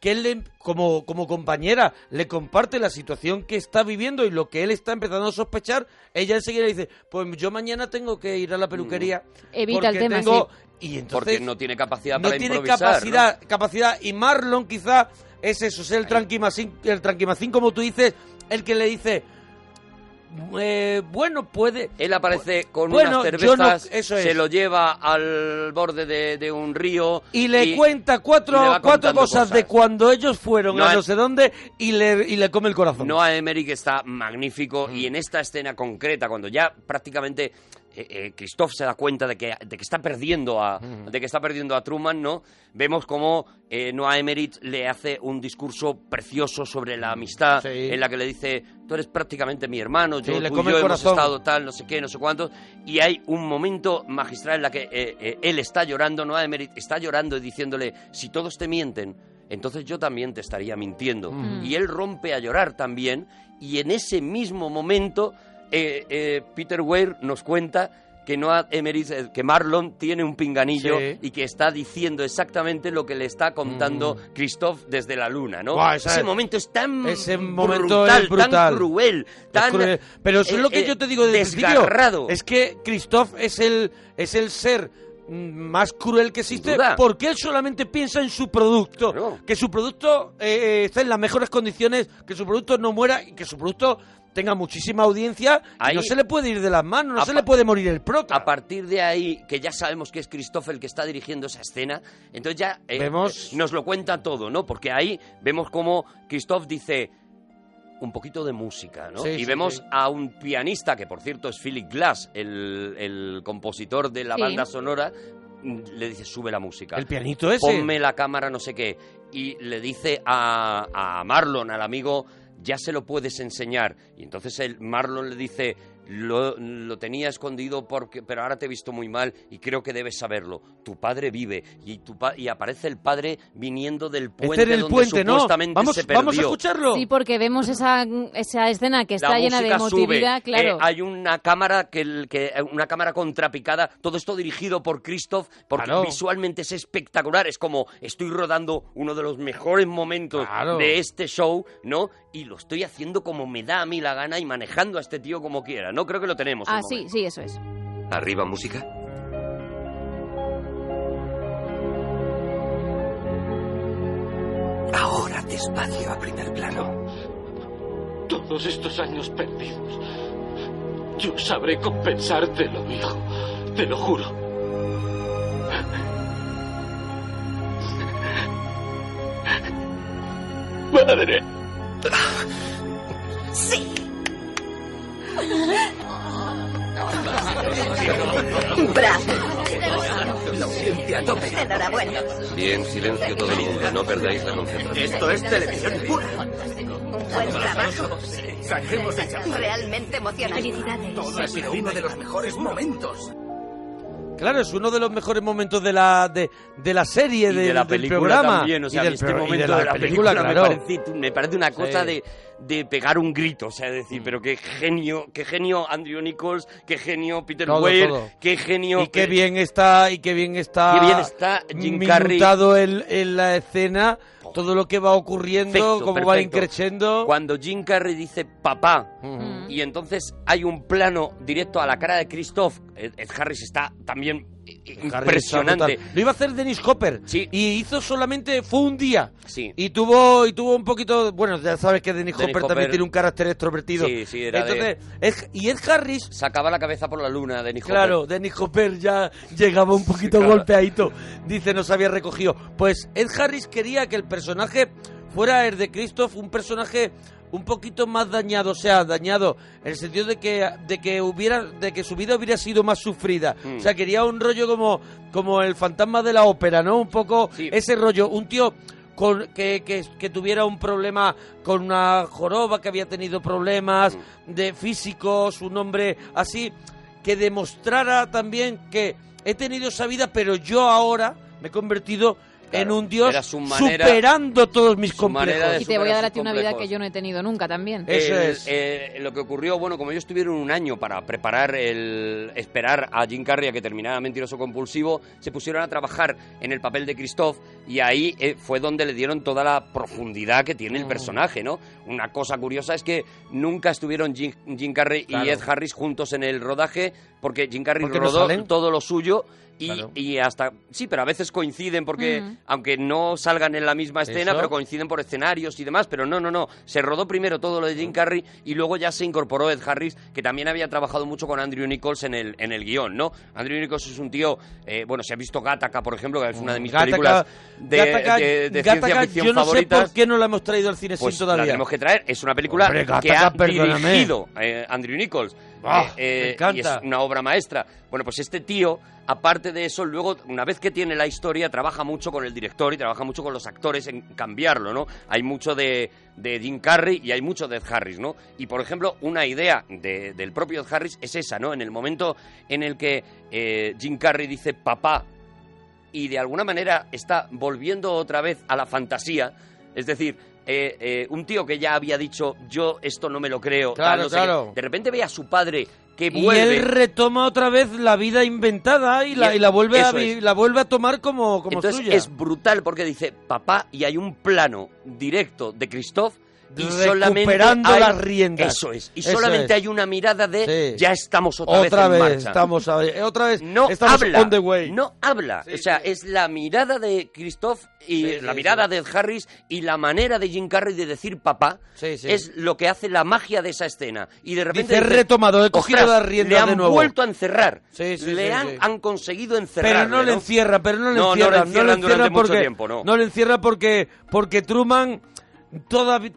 [SPEAKER 2] que él le, como, como compañera le comparte la situación que está viviendo y lo que él está empezando a sospechar, ella enseguida le dice, pues yo mañana tengo que ir a la peluquería.
[SPEAKER 3] Evita el
[SPEAKER 2] porque
[SPEAKER 3] tema,
[SPEAKER 2] tengo...
[SPEAKER 3] sí.
[SPEAKER 2] Y entonces
[SPEAKER 1] porque no tiene capacidad
[SPEAKER 2] no
[SPEAKER 1] para
[SPEAKER 2] tiene
[SPEAKER 1] improvisar ¿no?
[SPEAKER 2] capacidad, capacidad. Y Marlon quizá es eso, es el tranquimacín, el tranquimacín, como tú dices, el que le dice, eh, bueno, puede...
[SPEAKER 1] Él aparece con
[SPEAKER 2] Bueno,
[SPEAKER 1] unas
[SPEAKER 2] no-
[SPEAKER 1] cervezas,
[SPEAKER 2] eso
[SPEAKER 1] se lo lleva al borde de, de un río
[SPEAKER 2] Y le cuenta cuatro,
[SPEAKER 1] le
[SPEAKER 2] cuatro cosas, de cuando ellos fueron
[SPEAKER 1] No
[SPEAKER 2] a no sé dónde y le, y le come el corazón.
[SPEAKER 1] Noah Emmerich está magnífico
[SPEAKER 2] Mm.
[SPEAKER 1] y en esta escena concreta, cuando ya prácticamente eh, eh, Christoph se da cuenta de que, de que está perdiendo a de que está perdiendo a Truman, ¿no? Vemos cómo eh, Noah Emmerich le hace un discurso precioso sobre la amistad,
[SPEAKER 2] Sí.
[SPEAKER 1] en la que le dice tú eres prácticamente mi hermano,
[SPEAKER 2] Sí,
[SPEAKER 1] yo
[SPEAKER 2] le
[SPEAKER 1] tú y yo
[SPEAKER 2] el
[SPEAKER 1] hemos estado tal, no sé qué, no sé cuánto, y hay un momento magistral en la que eh, eh, él está llorando, Noah Emmerich está llorando y diciéndole si todos te mienten entonces yo también te estaría mintiendo.
[SPEAKER 2] Mm.
[SPEAKER 1] Y él rompe a llorar también, y en ese mismo momento eh, eh, Peter Weir nos cuenta que Noah Emmerich, eh, que Marlon tiene un pinganillo
[SPEAKER 2] Sí.
[SPEAKER 1] y que está diciendo exactamente lo que le está contando Christoph desde la luna, ¿no?
[SPEAKER 2] Mm.
[SPEAKER 1] Ese
[SPEAKER 2] es-
[SPEAKER 1] momento es tan
[SPEAKER 2] ese momento
[SPEAKER 1] brutal,
[SPEAKER 2] es brutal.
[SPEAKER 1] tan cruel,
[SPEAKER 2] Es
[SPEAKER 1] tan
[SPEAKER 2] cruel. Pero eso es
[SPEAKER 1] eh,
[SPEAKER 2] lo que
[SPEAKER 1] eh,
[SPEAKER 2] yo te digo desde
[SPEAKER 1] desgarrado.
[SPEAKER 2] Es que Christoph es el, es el ser mm, más cruel que existe porque él solamente piensa en su producto.
[SPEAKER 1] Claro.
[SPEAKER 2] Que su producto eh, esté en las mejores condiciones, que su producto no muera y que su producto tenga muchísima audiencia y no se le puede ir de las manos, no
[SPEAKER 1] A
[SPEAKER 2] se le puede morir el prota.
[SPEAKER 1] A partir de ahí, que ya sabemos que es Christoph el que está dirigiendo esa escena, entonces ya eh,
[SPEAKER 2] Vemos-
[SPEAKER 1] eh, nos lo cuenta todo, ¿no? Porque ahí vemos como Christoph dice un poquito de música, ¿no?
[SPEAKER 2] Sí,
[SPEAKER 1] y
[SPEAKER 2] sí,
[SPEAKER 1] vemos
[SPEAKER 2] sí.
[SPEAKER 1] a un pianista, que por cierto es Philip Glass, el, el compositor de la
[SPEAKER 3] Sí.
[SPEAKER 1] banda sonora, mm, le dice, sube la música.
[SPEAKER 2] El pianito ese.
[SPEAKER 1] Ponme la cámara, no sé qué. Y le dice a, a Marlon, al amigo, ya se lo puedes enseñar. Y entonces el Marlon le dice, lo, lo tenía escondido porque, pero ahora te he visto muy mal y creo que debes saberlo. Tu padre vive y, tu pa- y aparece el padre viniendo del puente
[SPEAKER 2] este el
[SPEAKER 1] donde
[SPEAKER 2] puente, ¿no?
[SPEAKER 1] supuestamente
[SPEAKER 2] Vamos,
[SPEAKER 1] se perdió.
[SPEAKER 2] vamos a escucharlo.
[SPEAKER 3] Sí, porque vemos esa, esa escena que está
[SPEAKER 1] La
[SPEAKER 3] llena de
[SPEAKER 1] sube.
[SPEAKER 3] emotividad, claro.
[SPEAKER 1] Eh, hay una cámara que, el- que una cámara contrapicada, todo esto dirigido por Christoph, porque
[SPEAKER 2] Claro.
[SPEAKER 1] visualmente es espectacular, es como estoy rodando uno de los mejores momentos
[SPEAKER 2] Claro.
[SPEAKER 1] de este show, ¿no? Y lo estoy haciendo como me da a mí la gana y manejando a este tío como quiera, ¿no? Creo que lo tenemos.
[SPEAKER 3] ah, sí, sí, eso es.
[SPEAKER 4] ¿Arriba música? Ahora despacio a primer plano.
[SPEAKER 7] Todos estos años perdidos. Yo sabré compensártelo, hijo. Te lo juro. Madre.
[SPEAKER 5] Sí. Bravo. Enhorabuena.
[SPEAKER 4] Bien, silencio todo el mundo. No perdáis la concentración.
[SPEAKER 8] Esto es televisión pura.
[SPEAKER 5] Buen trabajo.
[SPEAKER 8] Saquemos champán.
[SPEAKER 5] Realmente emocionante.
[SPEAKER 8] Ha sido uno de los mejores momentos.
[SPEAKER 2] Claro, es uno de los mejores momentos de la de, de la serie,
[SPEAKER 1] y
[SPEAKER 2] del,
[SPEAKER 1] de la
[SPEAKER 2] del
[SPEAKER 1] película
[SPEAKER 2] programa.
[SPEAKER 1] también, o sea,
[SPEAKER 2] y del
[SPEAKER 1] este
[SPEAKER 2] y
[SPEAKER 1] momento
[SPEAKER 2] de
[SPEAKER 1] de la película,
[SPEAKER 2] claro.
[SPEAKER 1] me, parece, me parece una cosa
[SPEAKER 2] Sí.
[SPEAKER 1] de, de pegar un grito, o sea, decir, pero qué genio, qué genio Andrew Nichols, qué genio Peter
[SPEAKER 2] Todo,
[SPEAKER 1] Weir,
[SPEAKER 2] todo.
[SPEAKER 1] qué genio...
[SPEAKER 2] Y qué bien está, y qué bien está,
[SPEAKER 1] Qué bien está Jim Carrey.
[SPEAKER 2] minutado en, en la escena, todo lo que va ocurriendo,
[SPEAKER 1] Perfecto,
[SPEAKER 2] cómo va increciendo.
[SPEAKER 1] Cuando Jim Carrey dice papá y entonces hay un plano directo a la cara de Christoph, Ed, Harris está también impresionante.
[SPEAKER 2] Lo iba a hacer Dennis Hopper. Y hizo solamente, fue un día.
[SPEAKER 1] Sí.
[SPEAKER 2] Y tuvo, y tuvo un poquito, bueno, ya sabes que Dennis,
[SPEAKER 1] Dennis
[SPEAKER 2] Hopper,
[SPEAKER 1] Hopper-
[SPEAKER 2] también tiene un carácter extrovertido.
[SPEAKER 1] Sí, sí, era de-
[SPEAKER 2] Entonces, Ed- y Ed Harris,
[SPEAKER 1] Sacaba la cabeza por la luna, Dennis Hopper.
[SPEAKER 2] claro, Dennis Hopper ya llegaba un poquito
[SPEAKER 1] Claro.
[SPEAKER 2] golpeadito. Dice, no se había recogido. Pues Ed Harris quería que el personaje fuera el de Christoph, un personaje un poquito más dañado, o sea, dañado en el sentido de que de que hubiera de que su vida hubiera sido más sufrida.
[SPEAKER 1] Mm.
[SPEAKER 2] O sea, quería un rollo como como el fantasma de la ópera, ¿no? Un poco ese rollo, un tío con, que, que, que tuviera un problema con una joroba, que había tenido problemas
[SPEAKER 1] Mm.
[SPEAKER 2] de físicos, un hombre así, que demostrara también que he tenido esa vida, pero yo ahora me he convertido en un dios
[SPEAKER 1] era su manera-
[SPEAKER 2] superando todos mis complejos.
[SPEAKER 3] Y te voy a dar a ti una vida que yo no he tenido nunca también.
[SPEAKER 2] Eso
[SPEAKER 1] El-
[SPEAKER 2] es.
[SPEAKER 1] eh, lo que ocurrió, bueno, como ellos tuvieron un año para preparar el. esperar a Jim Carrey a que terminara Mentiroso Compulsivo, se pusieron a trabajar en el papel de Christoph y ahí eh, fue donde le dieron toda la profundidad que tiene
[SPEAKER 2] Mm.
[SPEAKER 1] el personaje, ¿no? Una cosa curiosa es que nunca estuvieron Jim, Jim Carrey
[SPEAKER 2] Claro.
[SPEAKER 1] y Ed Harris juntos en el rodaje porque Jim Carrey
[SPEAKER 2] no
[SPEAKER 1] rodó
[SPEAKER 2] salen.
[SPEAKER 1] todo lo suyo. Y,
[SPEAKER 2] Claro.
[SPEAKER 1] y hasta sí pero a veces coinciden porque aunque no salgan en la misma escena
[SPEAKER 2] Eso.
[SPEAKER 1] pero coinciden por escenarios y demás, pero no, no, no. Se rodó primero todo lo de Jim Carrey y luego ya se incorporó Ed Harris, que también había trabajado mucho con Andrew Nichols en el, en el guion, ¿no? Andrew Nichols es un tío, eh, bueno, se ha visto Gattaca, por ejemplo, que es una de mis
[SPEAKER 2] Gattaca-
[SPEAKER 1] películas de,
[SPEAKER 2] Gattaca-
[SPEAKER 1] de- de
[SPEAKER 2] Gattaca,
[SPEAKER 1] ciencia ficción
[SPEAKER 2] yo no sé
[SPEAKER 1] favoritas.
[SPEAKER 2] por qué no la hemos traído al cine
[SPEAKER 1] Pues
[SPEAKER 2] sin
[SPEAKER 1] la
[SPEAKER 2] todavía.
[SPEAKER 1] tenemos que traer. Es una película
[SPEAKER 2] Hombre,
[SPEAKER 1] que ha
[SPEAKER 2] perdóname.
[SPEAKER 1] dirigido eh, Andrew Nichols.
[SPEAKER 2] Ah,
[SPEAKER 1] Eh,
[SPEAKER 2] me
[SPEAKER 1] eh,
[SPEAKER 2] encanta.
[SPEAKER 1] Y es una obra maestra. Bueno, pues este tío, aparte de eso, luego, una vez que tiene la historia, trabaja mucho con el director y trabaja mucho con los actores en cambiarlo, ¿no? Hay mucho de, de Jim Carrey y hay mucho de Ed Harris, ¿no? Y, por ejemplo, una idea de- del propio Ed Harris es esa, ¿no? En el momento en el que eh, Jim Carrey dice papá y de alguna manera está volviendo otra vez a la fantasía. Es decir, eh, eh, un tío que ya había dicho, yo esto no me lo creo. tal,
[SPEAKER 2] Claro,
[SPEAKER 1] no sé qué".
[SPEAKER 2] claro.
[SPEAKER 1] De repente ve a su padre que
[SPEAKER 2] Y
[SPEAKER 1] vuelve.
[SPEAKER 2] él retoma otra vez la vida inventada y,
[SPEAKER 1] Y
[SPEAKER 2] la, y la vuelve a
[SPEAKER 1] es.
[SPEAKER 2] la vuelve a tomar como, como
[SPEAKER 1] Entonces
[SPEAKER 2] suya.
[SPEAKER 1] es brutal porque dice papá y hay un plano directo de Christoph y solamente hay-
[SPEAKER 2] las riendas.
[SPEAKER 1] Eso es. Y
[SPEAKER 2] Eso
[SPEAKER 1] solamente
[SPEAKER 2] es.
[SPEAKER 1] hay una mirada de
[SPEAKER 2] Sí.
[SPEAKER 1] ya estamos otra,
[SPEAKER 2] otra
[SPEAKER 1] vez en
[SPEAKER 2] vez
[SPEAKER 1] marcha.
[SPEAKER 2] estamos a- otra vez
[SPEAKER 1] no
[SPEAKER 2] estamos
[SPEAKER 1] habla,
[SPEAKER 2] on the way.
[SPEAKER 1] no habla. o sea, es la mirada de Christoph y la mirada de Harris y la manera de Jim Carrey de decir papá es lo que hace la magia de esa escena. Y de repente
[SPEAKER 2] Dice, "He retomado, he cogido
[SPEAKER 1] "Ostras,
[SPEAKER 2] las riendas
[SPEAKER 1] le han
[SPEAKER 2] de nuevo".
[SPEAKER 1] vuelto a encerrar. Le han, han conseguido encerrar.
[SPEAKER 2] pero no le encierra, pero no le
[SPEAKER 1] No, no le
[SPEAKER 2] encierra,
[SPEAKER 1] durante mucho tiempo, no.
[SPEAKER 2] le encierra porque porque Truman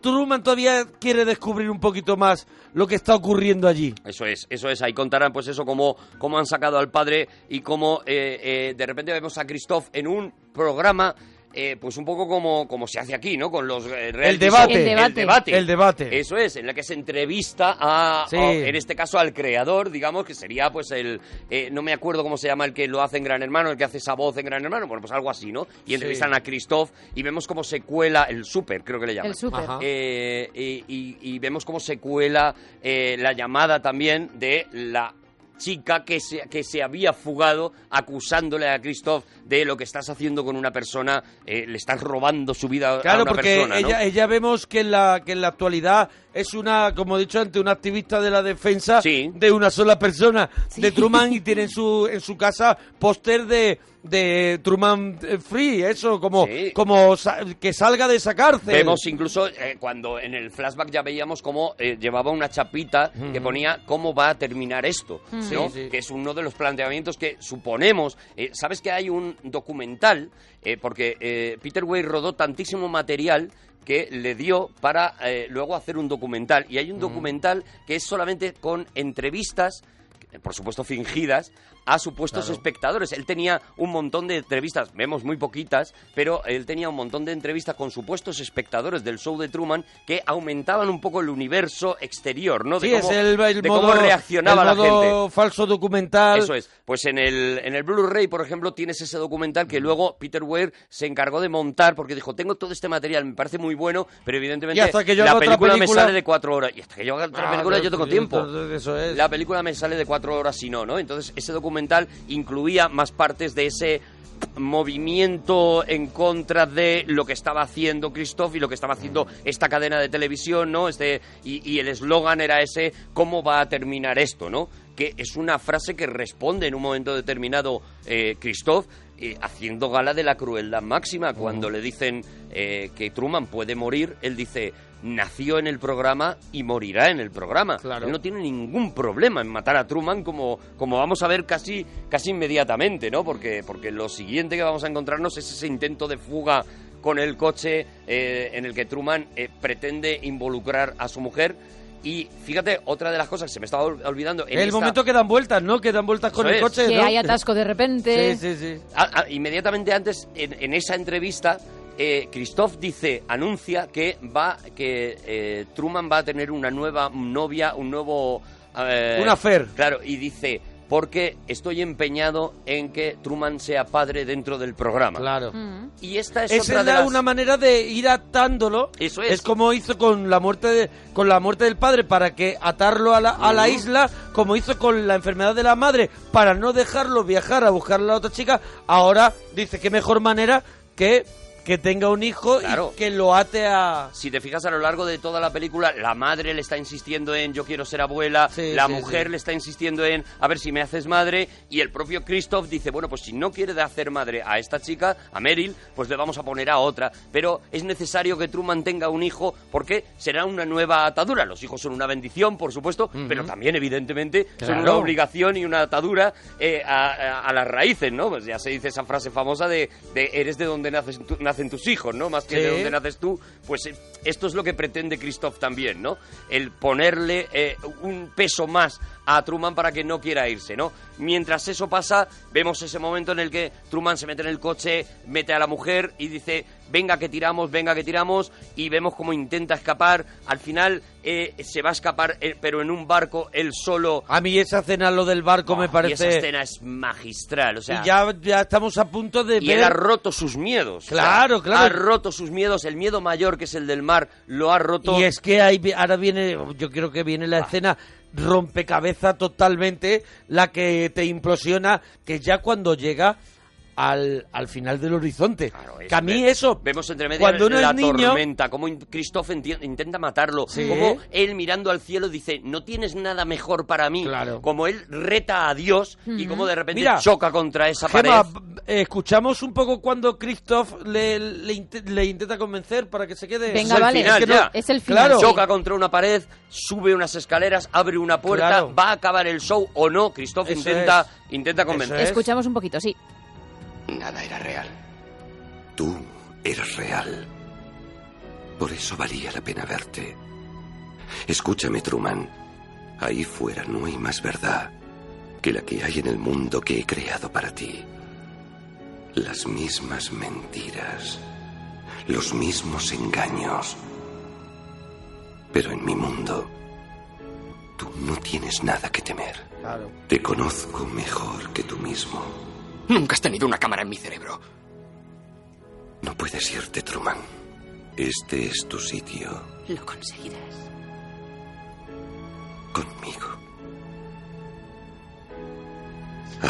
[SPEAKER 2] Truman todavía quiere descubrir un poquito más lo que está ocurriendo allí.
[SPEAKER 1] Eso es, eso es. Ahí contarán, pues eso, cómo, cómo han sacado al padre y cómo eh, eh, de repente vemos a Christoph en un programa, eh, pues un poco como, como se hace aquí, ¿no? Con los eh,
[SPEAKER 2] debate.
[SPEAKER 3] El debate.
[SPEAKER 1] El debate.
[SPEAKER 2] El debate.
[SPEAKER 1] Eso es, en la que se entrevista a,
[SPEAKER 2] Sí.
[SPEAKER 1] a- en este caso, al creador, digamos, que sería pues el, eh, no me acuerdo cómo se llama el que lo hace en Gran Hermano, el que hace esa voz en Gran Hermano, bueno, pues algo así, ¿no? Y entrevistan a Christoph y vemos cómo se cuela, el súper, creo que le llaman.
[SPEAKER 3] El súper.
[SPEAKER 2] Ajá.
[SPEAKER 1] Eh, y, y- y vemos cómo se cuela eh, la llamada también de la chica que se, que se había fugado acusándole a Christoph de lo que estás haciendo con una persona, eh, le estás robando su vida a
[SPEAKER 2] Claro, porque
[SPEAKER 1] persona, ¿no?
[SPEAKER 2] ella, ella vemos que en la que en la actualidad es una, como he dicho antes, una activista de la defensa
[SPEAKER 1] Sí.
[SPEAKER 2] de una sola persona, de Truman, y tiene en su, en su casa póster de, de Truman eh, Free, eso, como,
[SPEAKER 1] Sí.
[SPEAKER 2] como sa- que salga de esa cárcel.
[SPEAKER 1] Vemos incluso eh, cuando en el flashback ya veíamos cómo eh, llevaba una chapita que ponía cómo va a terminar esto, ¿no?
[SPEAKER 2] Sí, sí.
[SPEAKER 1] que es uno de los planteamientos que suponemos. eh, Sabes que hay un documental, Eh, porque eh, Peter Weir rodó tantísimo material que le dio para eh, luego hacer un documental. Y hay un documental que es solamente con entrevistas, por supuesto fingidas, a supuestos espectadores. Él tenía un montón de entrevistas, vemos muy poquitas, pero él tenía un montón de entrevistas con supuestos espectadores del show de Truman que aumentaban un poco el universo exterior, ¿no? De
[SPEAKER 2] Sí,
[SPEAKER 1] cómo,
[SPEAKER 2] es el, el
[SPEAKER 1] de
[SPEAKER 2] modo,
[SPEAKER 1] cómo reaccionaba
[SPEAKER 2] el
[SPEAKER 1] la
[SPEAKER 2] modo
[SPEAKER 1] gente.
[SPEAKER 2] falso documental.
[SPEAKER 1] Eso es. Pues en el, en el Blu-ray, por ejemplo, tienes ese documental que luego Peter Weir se encargó de montar porque dijo, tengo todo este material, me parece muy bueno, pero evidentemente
[SPEAKER 2] hasta que yo
[SPEAKER 1] la
[SPEAKER 2] otra
[SPEAKER 1] película, me
[SPEAKER 2] película-
[SPEAKER 1] sale de cuatro horas. Y hasta que yo haga otra
[SPEAKER 2] Ah,
[SPEAKER 1] película yo tengo tiempo.
[SPEAKER 2] Eso es.
[SPEAKER 1] La película me sale de cuatro horas si no, ¿no? Entonces ese documental incluía más partes de ese movimiento en contra de lo que estaba haciendo Christoph y lo que estaba haciendo esta cadena de televisión, ¿no? Este, y, y el eslogan era ese, ¿cómo va a terminar esto, no? Que es una frase que responde en un momento determinado eh, Christoph eh, haciendo gala de la crueldad máxima. Cuando le dicen eh, que Truman puede morir, él dice, nació en el programa y morirá en el programa.
[SPEAKER 2] Claro.
[SPEAKER 1] Él no tiene ningún problema en matar a Truman como, como vamos a ver casi, casi inmediatamente, ¿no? Porque, porque lo siguiente que vamos a encontrarnos es ese intento de fuga con el coche eh, en el que Truman eh, pretende involucrar a su mujer. Y fíjate, otra de las cosas que se me estaba ol- olvidando. en
[SPEAKER 2] el
[SPEAKER 1] esta-
[SPEAKER 2] momento que dan vueltas, ¿no? Que dan vueltas con
[SPEAKER 1] Eso
[SPEAKER 2] el
[SPEAKER 1] es.
[SPEAKER 2] coche.
[SPEAKER 3] Que
[SPEAKER 2] ¿no?
[SPEAKER 3] hay atasco de repente.
[SPEAKER 2] Sí, sí, sí.
[SPEAKER 1] Inmediatamente antes, en, en esa entrevista, eh, Christoph dice, anuncia que va, que eh, Truman va a tener una nueva novia, un nuevo... eh,
[SPEAKER 2] Un affair.
[SPEAKER 1] Claro, y dice, porque estoy empeñado en que Truman sea padre dentro del programa.
[SPEAKER 2] Claro.
[SPEAKER 3] Mm.
[SPEAKER 1] Y esta es
[SPEAKER 2] Esa
[SPEAKER 1] otra
[SPEAKER 2] es
[SPEAKER 1] de
[SPEAKER 2] la-
[SPEAKER 1] las...
[SPEAKER 2] una manera de ir atándolo.
[SPEAKER 1] Eso es.
[SPEAKER 2] como hizo con la muerte de, con la muerte del padre para que atarlo a la, a la
[SPEAKER 1] Ujú.
[SPEAKER 2] isla, como hizo con la enfermedad de la madre para no dejarlo viajar a buscar a la otra chica. Ahora dice que mejor manera que que tenga un hijo
[SPEAKER 1] Claro.
[SPEAKER 2] y que lo ate a
[SPEAKER 1] Si te fijas a lo largo de toda la película, la madre le está insistiendo en yo quiero ser abuela,
[SPEAKER 2] Sí,
[SPEAKER 1] la
[SPEAKER 2] sí,
[SPEAKER 1] mujer
[SPEAKER 2] sí.
[SPEAKER 1] le está insistiendo en a ver si me haces madre y el propio Christoph dice, bueno, pues si no quiere de hacer madre a esta chica, a Meryl, pues le vamos a poner a otra, pero es necesario que Truman tenga un hijo porque será una nueva atadura. Los hijos son una bendición, por supuesto, pero también evidentemente son
[SPEAKER 2] Claro.
[SPEAKER 1] una obligación y una atadura eh, a, a- a las raíces, ¿no? Pues ya se dice esa frase famosa de, de eres de donde naces tu- nacen tus hijos, ¿no? Más que de
[SPEAKER 2] Sí.
[SPEAKER 1] donde naces tú, pues eh, esto es lo que pretende Christoph también, ¿no? El ponerle eh, un peso más a Truman para que no quiera irse, ¿no? Mientras eso pasa, vemos ese momento en el que Truman se mete en el coche, mete a la mujer y dice, venga que tiramos, venga que tiramos, y vemos cómo intenta escapar. Al final eh, se va a escapar, eh, pero en un barco, él solo.
[SPEAKER 2] a mí esa escena lo del barco me
[SPEAKER 1] Oh, Y esa
[SPEAKER 2] parece
[SPEAKER 1] escena es magistral, o sea...
[SPEAKER 2] y ya, ya estamos a punto de
[SPEAKER 1] Y
[SPEAKER 2] ver
[SPEAKER 1] él ha roto sus miedos. o sea,
[SPEAKER 2] Claro, claro.
[SPEAKER 1] Ha roto sus miedos. El miedo mayor, que es el del mar, lo ha roto.
[SPEAKER 2] Y es que ahí ahora viene, yo creo que viene
[SPEAKER 1] Ah.
[SPEAKER 2] la escena rompecabeza totalmente, la que te implosiona, que ya cuando llega al, al final del horizonte.
[SPEAKER 1] Claro, es-
[SPEAKER 2] que a mí
[SPEAKER 1] ve-
[SPEAKER 2] eso,
[SPEAKER 1] Vemos entre medio
[SPEAKER 2] cuando uno
[SPEAKER 1] la
[SPEAKER 2] es niño,
[SPEAKER 1] tormenta, cómo Christoph intenta matarlo,
[SPEAKER 2] Sí.
[SPEAKER 1] como él mirando al cielo dice, no tienes nada mejor para mí.
[SPEAKER 2] Claro.
[SPEAKER 1] Como él reta a Dios y como de repente
[SPEAKER 2] Mira,
[SPEAKER 1] choca contra esa
[SPEAKER 2] Gemma,
[SPEAKER 1] pared.
[SPEAKER 2] eh, escuchamos un poco cuando Christoph le, le, inte- le intenta convencer para que se quede.
[SPEAKER 3] Venga,
[SPEAKER 1] el
[SPEAKER 3] vale.
[SPEAKER 1] final,
[SPEAKER 2] que no-
[SPEAKER 1] ya.
[SPEAKER 3] Es el final.
[SPEAKER 2] Claro.
[SPEAKER 1] Choca contra una pared, sube unas escaleras, abre una puerta,
[SPEAKER 2] Claro.
[SPEAKER 1] va a acabar el show o no. Christoph
[SPEAKER 2] Eso
[SPEAKER 1] intenta,
[SPEAKER 2] es.
[SPEAKER 1] intenta convencer.
[SPEAKER 2] Es.
[SPEAKER 3] Escuchamos un poquito, sí.
[SPEAKER 4] Nada era real. Tú eras real. Por eso valía la pena verte. Escúchame, Truman. Ahí fuera no hay más verdad que la que hay en el mundo que he creado para ti. Las mismas mentiras. Los mismos engaños. Pero en mi mundo, tú no tienes nada que temer.
[SPEAKER 2] Claro.
[SPEAKER 4] Te conozco mejor que tú mismo.
[SPEAKER 8] Nunca has tenido una cámara en mi cerebro.
[SPEAKER 4] No puedes irte, Truman. Este es tu sitio
[SPEAKER 5] Lo conseguirás.
[SPEAKER 4] conmigo.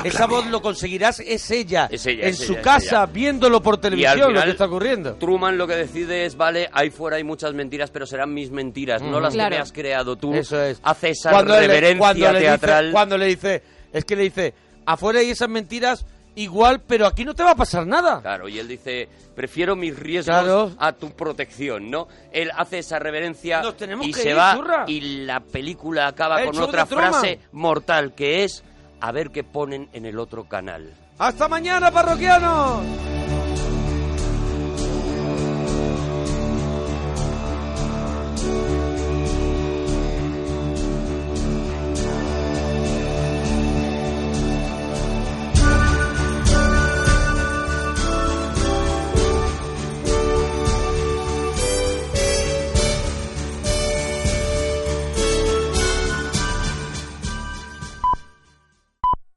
[SPEAKER 2] Esa voz lo conseguirás, es ella.
[SPEAKER 1] Es ella,
[SPEAKER 2] en
[SPEAKER 1] es
[SPEAKER 2] su
[SPEAKER 1] ella,
[SPEAKER 2] casa,
[SPEAKER 1] ella.
[SPEAKER 2] viéndolo por televisión, lo que está ocurriendo.
[SPEAKER 1] Truman lo que decide es, vale, ahí fuera hay muchas mentiras, pero serán mis mentiras, no las
[SPEAKER 3] Claro.
[SPEAKER 1] que me has creado tú.
[SPEAKER 2] Eso es.
[SPEAKER 1] Hace esa
[SPEAKER 2] Cuando le-
[SPEAKER 1] reverencia
[SPEAKER 2] le
[SPEAKER 1] teatral.
[SPEAKER 2] Dice, cuando le dice, es que le dice, afuera hay esas mentiras igual, pero aquí no te va a pasar nada.
[SPEAKER 1] Claro, y él dice, prefiero mis riesgos
[SPEAKER 2] Claro.
[SPEAKER 1] a tu protección, ¿no? Él hace esa reverencia
[SPEAKER 2] Nos tenemos
[SPEAKER 1] y
[SPEAKER 2] que
[SPEAKER 1] se
[SPEAKER 2] ir,
[SPEAKER 1] va
[SPEAKER 2] churra.
[SPEAKER 1] y la película acaba
[SPEAKER 2] El
[SPEAKER 1] con otra frase mortal que es a ver qué ponen en el otro canal.
[SPEAKER 2] ¡Hasta mañana, parroquianos!